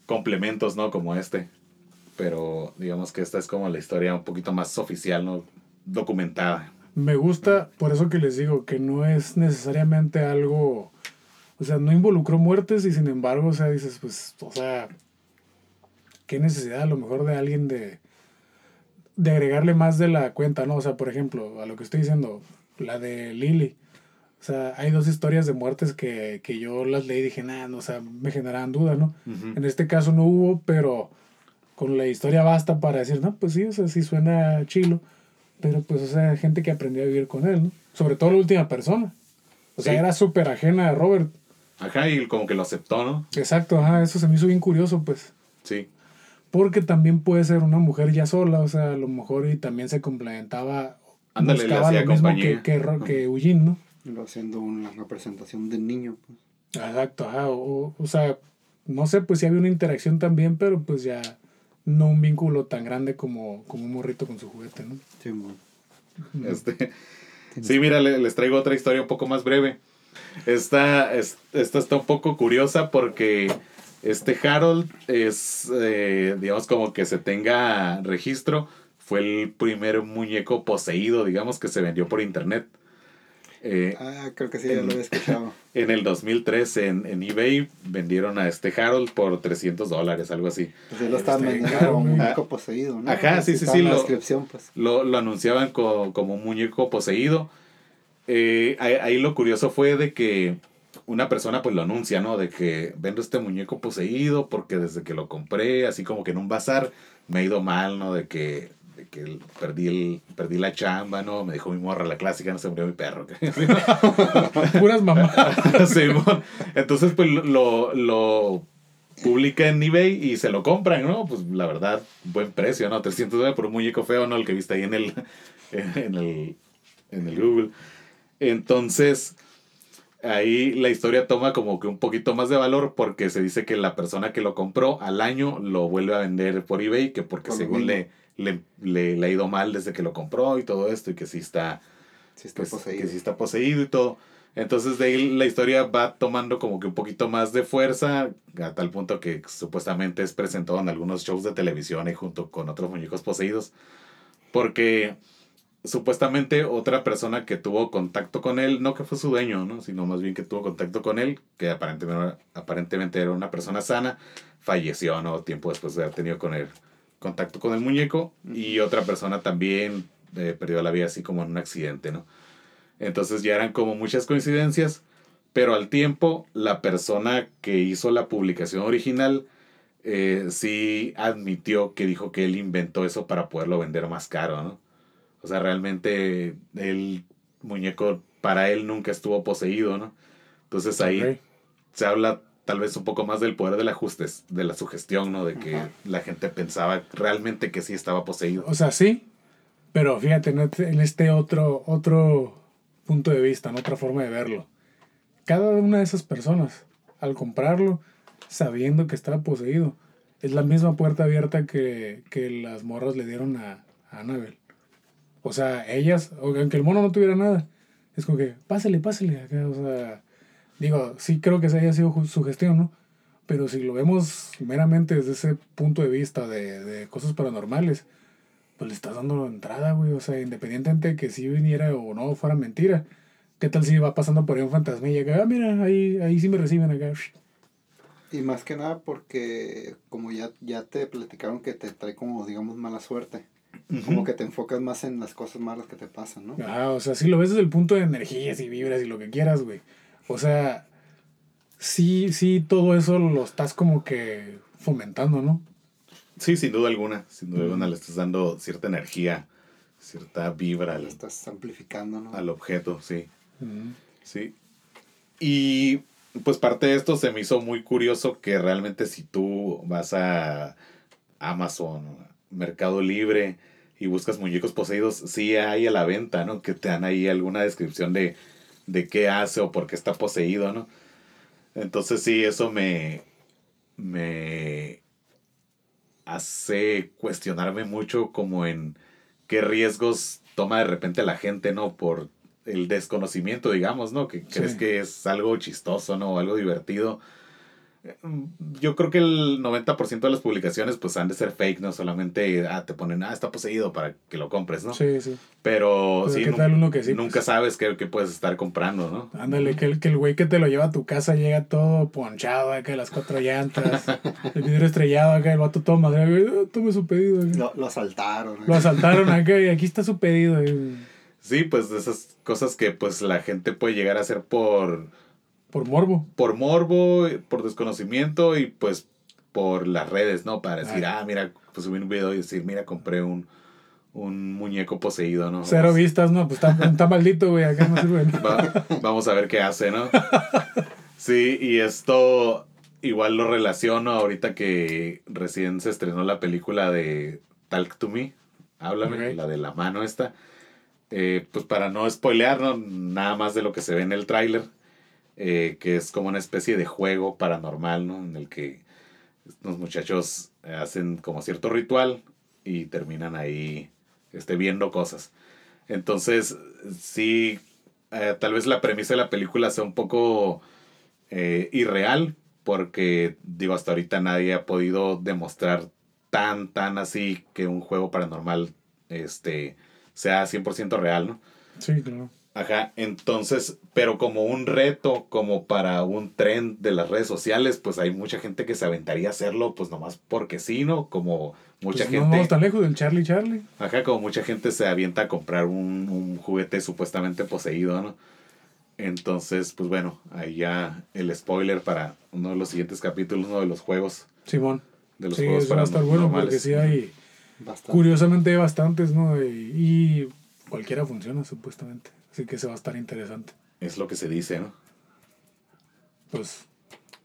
complementos, ¿no? Como este. Pero digamos que esta es como la historia un poquito más oficial, ¿no? Documentada. Me gusta, por eso que les digo, que no es necesariamente algo, o sea, no involucró muertes y sin embargo, o sea, dices, pues, o sea, qué necesidad a lo mejor de alguien de, de agregarle más de la cuenta, ¿no? O sea, por ejemplo, a lo que estoy diciendo, la de Lily. O sea, hay dos historias de muertes que, que yo las leí y dije, nada, no, o sea, me generaban duda, ¿no? En este caso no hubo, pero con la historia basta para decir, no, pues sí, o sea, sí suena chilo, pero pues, o sea, gente que aprendió a vivir con él, ¿no? Sobre todo la última persona. O sea, era súper ajena a Robert. Ajá, y como que lo aceptó, ¿no? Exacto, ajá, eso se me hizo bien curioso, pues. Sí. Porque también puede ser una mujer ya sola, o sea, a lo mejor y también se complementaba. Ándale, le hacía lo mismo compañía. que, que, que Eugene, ¿no? Lo haciendo una representación del niño. Pues. Exacto, ajá. O, o sea, no sé, pues sí había una interacción también, pero pues ya no un vínculo tan grande como, como un morrito con su juguete, ¿no? Sí, bueno. Este, sí, mira, le- les traigo otra historia un poco más breve. Esta, es- esta está un poco curiosa porque este Harold es, eh, digamos, como que se tenga registro, fue el primer muñeco poseído, digamos, que se vendió por internet. Eh, Ah, creo que sí, ya lo había escuchado. [LAUGHS] en el 2003 en, en eBay vendieron a este Harold por 300 dólares, algo así. Pues él lo estaban Está vendiendo como güey. muñeco poseído, ¿no? Ajá, sí, sí, sí, lo- descripción, pues. Lo, lo anunciaban co- como un muñeco poseído. Eh, ahí, ahí lo curioso fue de que una persona pues lo anuncia, ¿no? De que vendo este muñeco poseído porque desde que lo compré, así como que en un bazar, me ha ido mal, ¿no? De que, de que el- perdí, el, perdí la chamba, ¿no? Me dijo mi morra, la clásica, no se murió mi perro. [LAUGHS] Puras mamás. [LAUGHS] Simón. Entonces, pues lo, lo publica en eBay y se lo compran, ¿no? Pues la verdad, buen precio, ¿no? 300 dólares por un muñeco feo, ¿no? El que viste ahí en el, [LAUGHS] en el, en el Google. Entonces, ahí la historia toma como que un poquito más de valor porque se dice que la persona que lo compró al año lo vuelve a vender por eBay, que porque según le, le, le, le ha ido mal desde que lo compró y todo esto y que sí está Sí, está pues, poseído. que sí está poseído y todo. Entonces de ahí la historia va tomando como que un poquito más de fuerza, a tal punto que supuestamente es presentado en algunos shows de televisión y junto con otros muñecos poseídos. Porque supuestamente otra persona que tuvo contacto con él, no que fue su dueño, ¿no? sino más bien que tuvo contacto con él, que aparentemente, aparentemente era una persona sana, falleció, ¿no? Tiempo después de haber tenido con él contacto con el muñeco. Y otra persona también eh, perdió la vida así como en un accidente, ¿no? Entonces ya eran como muchas coincidencias, pero al tiempo la persona que hizo la publicación original eh, sí admitió que dijo que él inventó eso para poderlo vender más caro, ¿no? O sea, realmente el muñeco para él nunca estuvo poseído, ¿no? Entonces ahí se habla tal vez un poco más del poder del ajuste, de la sugestión, ¿no? De que Ajá. la gente pensaba realmente que sí estaba poseído. O sea, sí, pero fíjate, en este- en este otro, otro punto de vista, en otra forma de verlo. Cada una de esas personas, al comprarlo, sabiendo que estaba poseído, es la misma puerta abierta que, que las morras le dieron a, a Annabelle. O sea, ellas, aunque el mono no tuviera nada, es como que, pásale, pásale. acá, o sea, digo, sí creo que esa haya sido su gestión, ¿no? Pero si lo vemos meramente desde ese punto de vista de, de cosas paranormales, pues le estás dando entrada, güey. O sea, independientemente de que si viniera o no fuera mentira. ¿Qué tal si va pasando por ahí un fantasmilla? Que, ah, mira, ahí, ahí sí me reciben acá. Y más que nada porque como ya, ya te platicaron que te trae como, digamos, mala suerte. Como que te enfocas más en las cosas malas que te pasan, ¿no? Ah, o sea, sí lo ves desde el punto de energías y vibras y lo que quieras, güey. O sea, sí, sí, todo eso lo estás como que fomentando, ¿no? Sí, sin duda alguna. Sin duda alguna le estás dando cierta energía, cierta vibra al, estás amplificando, ¿no? al objeto, sí. Sí. Y pues parte de esto se me hizo muy curioso que realmente si tú vas a Amazon, Mercado Libre y buscas muñecos poseídos, sí hay a la venta, ¿no? Que te dan ahí alguna descripción de, de qué hace o por qué está poseído, ¿no? Entonces sí, eso me, me hace cuestionarme mucho como en qué riesgos toma de repente la gente, ¿no? Por el desconocimiento, digamos, ¿no? Que crees que es algo chistoso, ¿no? O algo divertido. Eh, Yo creo que el 90% de las publicaciones pues han de ser fake, ¿no? Solamente ah, te ponen, ah, está poseído para que lo compres, ¿no? Sí, sí. Pero Pero sí, ¿qué nu- tal uno que sí, nunca pues? sabes qué, qué puedes estar comprando, ¿no? Ándale, que el, que el güey que te lo lleva a tu casa llega todo ponchado acá, las cuatro llantas, el vidrio estrellado acá, el vato todo madre, güey, "Ah, tome su pedido. acá". Lo, lo asaltaron. ¿eh? Lo asaltaron acá y aquí está su pedido. Sí, pues de esas cosas que pues la gente puede llegar a hacer por, Por morbo. por morbo, por desconocimiento y pues por las redes, ¿no? Para decir, Ah. ah, mira, pues subir un video y decir, mira, compré un, un muñeco poseído, ¿no? Cero Vamos- vistas, no, pues está, está maldito, güey, acá no sirve. [LAUGHS] Va- vamos a ver qué hace, ¿no? [LAUGHS] Sí, y esto igual lo relaciono ahorita que recién se estrenó la película de Talk to Me, háblame, la de la mano esta. Eh, pues para no spoilear, ¿no? nada más de lo que se ve en el tráiler, eh, que es como una especie de juego paranormal, ¿no? En el que los muchachos hacen como cierto ritual y terminan ahí este, viendo cosas. Entonces, sí, eh, tal vez la premisa de la película sea un poco eh, irreal, porque digo, hasta ahorita nadie ha podido demostrar tan, tan así que un juego paranormal este, sea 100% real, ¿no? Sí, claro. Ajá, entonces, pero como un reto, como para un trend de las redes sociales, pues hay mucha gente que se aventaría a hacerlo, pues nomás porque sí, ¿no? Como mucha Pues no gente... vamos tan lejos del Charlie Charlie. Ajá, como mucha gente se avienta a comprar un, un juguete supuestamente poseído, ¿no? Entonces, pues bueno, ahí ya el spoiler para uno de los siguientes capítulos, uno de los juegos, Simón. de los Sí, juegos eso va a estar bueno porque sí hay, Bastante. curiosamente hay bastantes, ¿no? Y, y cualquiera funciona, supuestamente. Así que se va a estar interesante. Es lo que se dice, ¿no? Pues,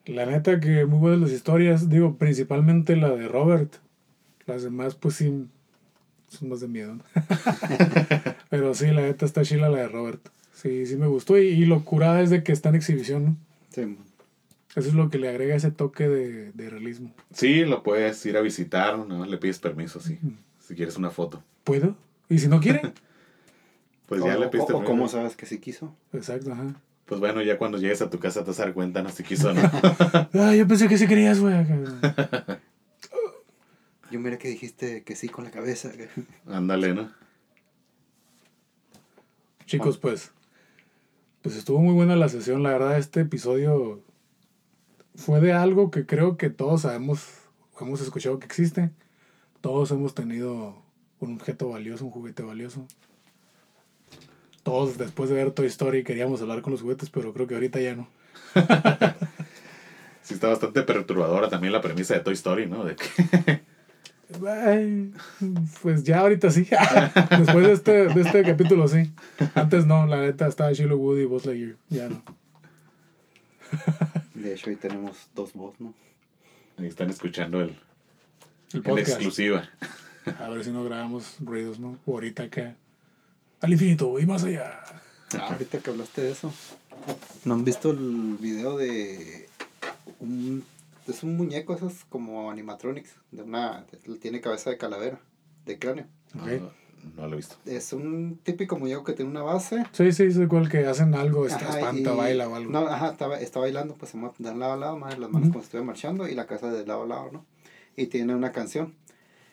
la neta que muy buenas las historias, digo, principalmente la de Robert. Las demás, pues sí, son más de miedo. ¿no? [LAUGHS] Pero sí, la neta está chila la de Robert. Sí, sí me gustó. Y, y lo curada es de que está en exhibición, ¿no? Sí. Eso es lo que le agrega ese toque de, de realismo. Sí, lo puedes ir a visitar, ¿no? Le pides permiso, sí. Si quieres una foto. ¿Puedo? ¿Y si no quiere? [LAUGHS] Pues o, ya le o- pediste o permiso. cómo sabes que sí quiso. Exacto, ajá. Pues bueno, ya cuando llegues a tu casa te vas a dar cuenta, no si quiso o no. [LAUGHS] Ah, yo pensé que sí querías, güey. Yo miré que dijiste que sí con la cabeza. Ándale, ¿no? Chicos, pues, pues estuvo muy buena la sesión. La verdad, este episodio fue de algo que creo que todos sabemos, hemos escuchado que existe. Todos hemos tenido un objeto valioso, un juguete valioso. Todos después de ver Toy Story queríamos hablar con los juguetes, pero creo que ahorita ya no. [LAUGHS] Sí está bastante perturbadora también la premisa de Toy Story, ¿no? De que pues ya ahorita sí. [LAUGHS] Después de este, de este capítulo sí. Antes no, la neta estaba Shiloh Woody y Buzz Lightyear. Ya no. [LAUGHS] De hecho, ahí tenemos dos voz, ¿no? ahí están escuchando el, El el podcast. exclusiva. A ver si no grabamos ruidos, ¿no? O ahorita acá. Al infinito y más allá. Ah, ahorita que hablaste de eso. ¿No han visto el video de un es un muñeco esos como animatronics de una tiene cabeza de calavera, de cráneo. Ok. No, no lo he visto. Es un típico muñeco que tiene una base. Sí, sí, es igual que hacen algo, está, Ajá, espanta, y- baila o algo. No, ajá, está, está bailando, pues se mueve de lado a lado, mueve las manos Ujú. como si estuviera marchando y la cabeza de lado a lado, ¿no? Y tiene una canción.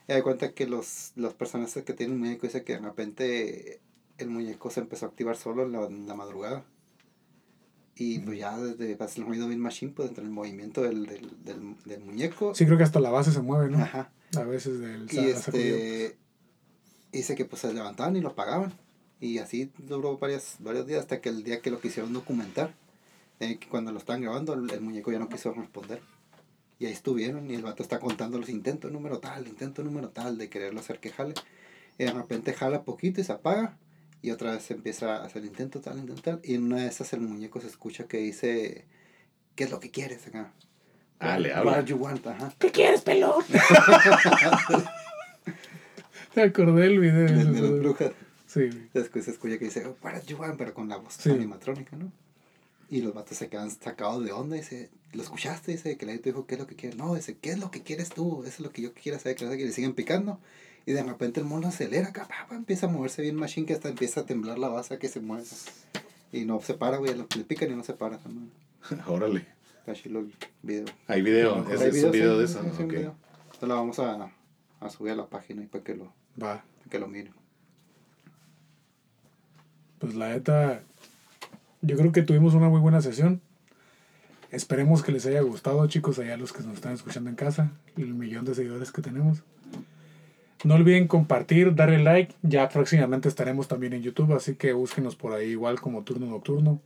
Y da cuenta que los, las personas que tienen muñeco dice que de repente el muñeco se empezó a activar solo en la, en la madrugada. Y pues ya desde el ruido Beat Machine, pues entre el movimiento del, del, del, del muñeco. Sí, creo que hasta la base se mueve, ¿no? Ajá. A veces del Y este dice que pues se levantaban y lo apagaban. Y así duró varias, varios días hasta que el día que lo quisieron documentar, eh, que cuando lo estaban grabando, el, el muñeco ya no quiso responder. Y ahí estuvieron y el vato está contando los intentos número tal, intento número tal, de quererlo hacer que jale. Y de repente jala poquito y se apaga. Y otra vez empieza a hacer intento tal, intento tal. Y en una de esas el muñeco se escucha que dice, ¿qué es lo que quieres acá? Ah, le What habla. you want, ajá. ¿Qué quieres, pelón? Te [LAUGHS] acordé del video. De, de las brujas. Sí. Después se escucha que dice, oh, what you want, pero con la voz Sí. animatrónica, ¿no? Y los vatos se quedan sacados de onda y dice, ¿lo escuchaste? Dice que le dijo, ¿qué es lo que quieres? No, dice, ¿qué es lo que quieres tú? Eso es lo que yo quiero saber, que no sé qué". Y le siguen picando. Y de repente el mono acelera acá, pa, pa, empieza a moverse bien machine que hasta empieza a temblar la base que se mueve. Y no se para, güey, lo- le pican y no se para. madre. [LAUGHS] Órale. Está chilo el video. Hay video. Hay Ese Hay es un video sí, de eso. sí, video. Entonces lo vamos a, a subir a la página y para que lo, Va. para que lo miren. Pues la neta, yo creo que tuvimos una muy buena sesión. Esperemos que les haya gustado, chicos, allá los que nos están escuchando en casa y el millón de seguidores que tenemos. No olviden compartir, darle like. Ya próximamente estaremos también en YouTube, así que búsquenos por ahí igual como Turno Nocturno.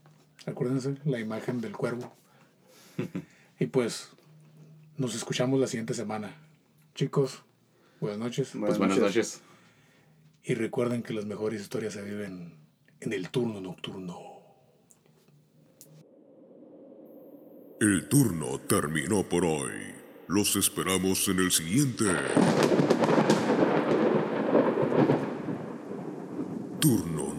Acuérdense, la imagen del cuervo. [LAUGHS] y pues nos escuchamos la siguiente semana. Chicos, buenas noches. Pues buenas noches. Y recuerden que las mejores historias se viven en el turno nocturno. El turno terminó por hoy. Los esperamos en el siguiente. Turno.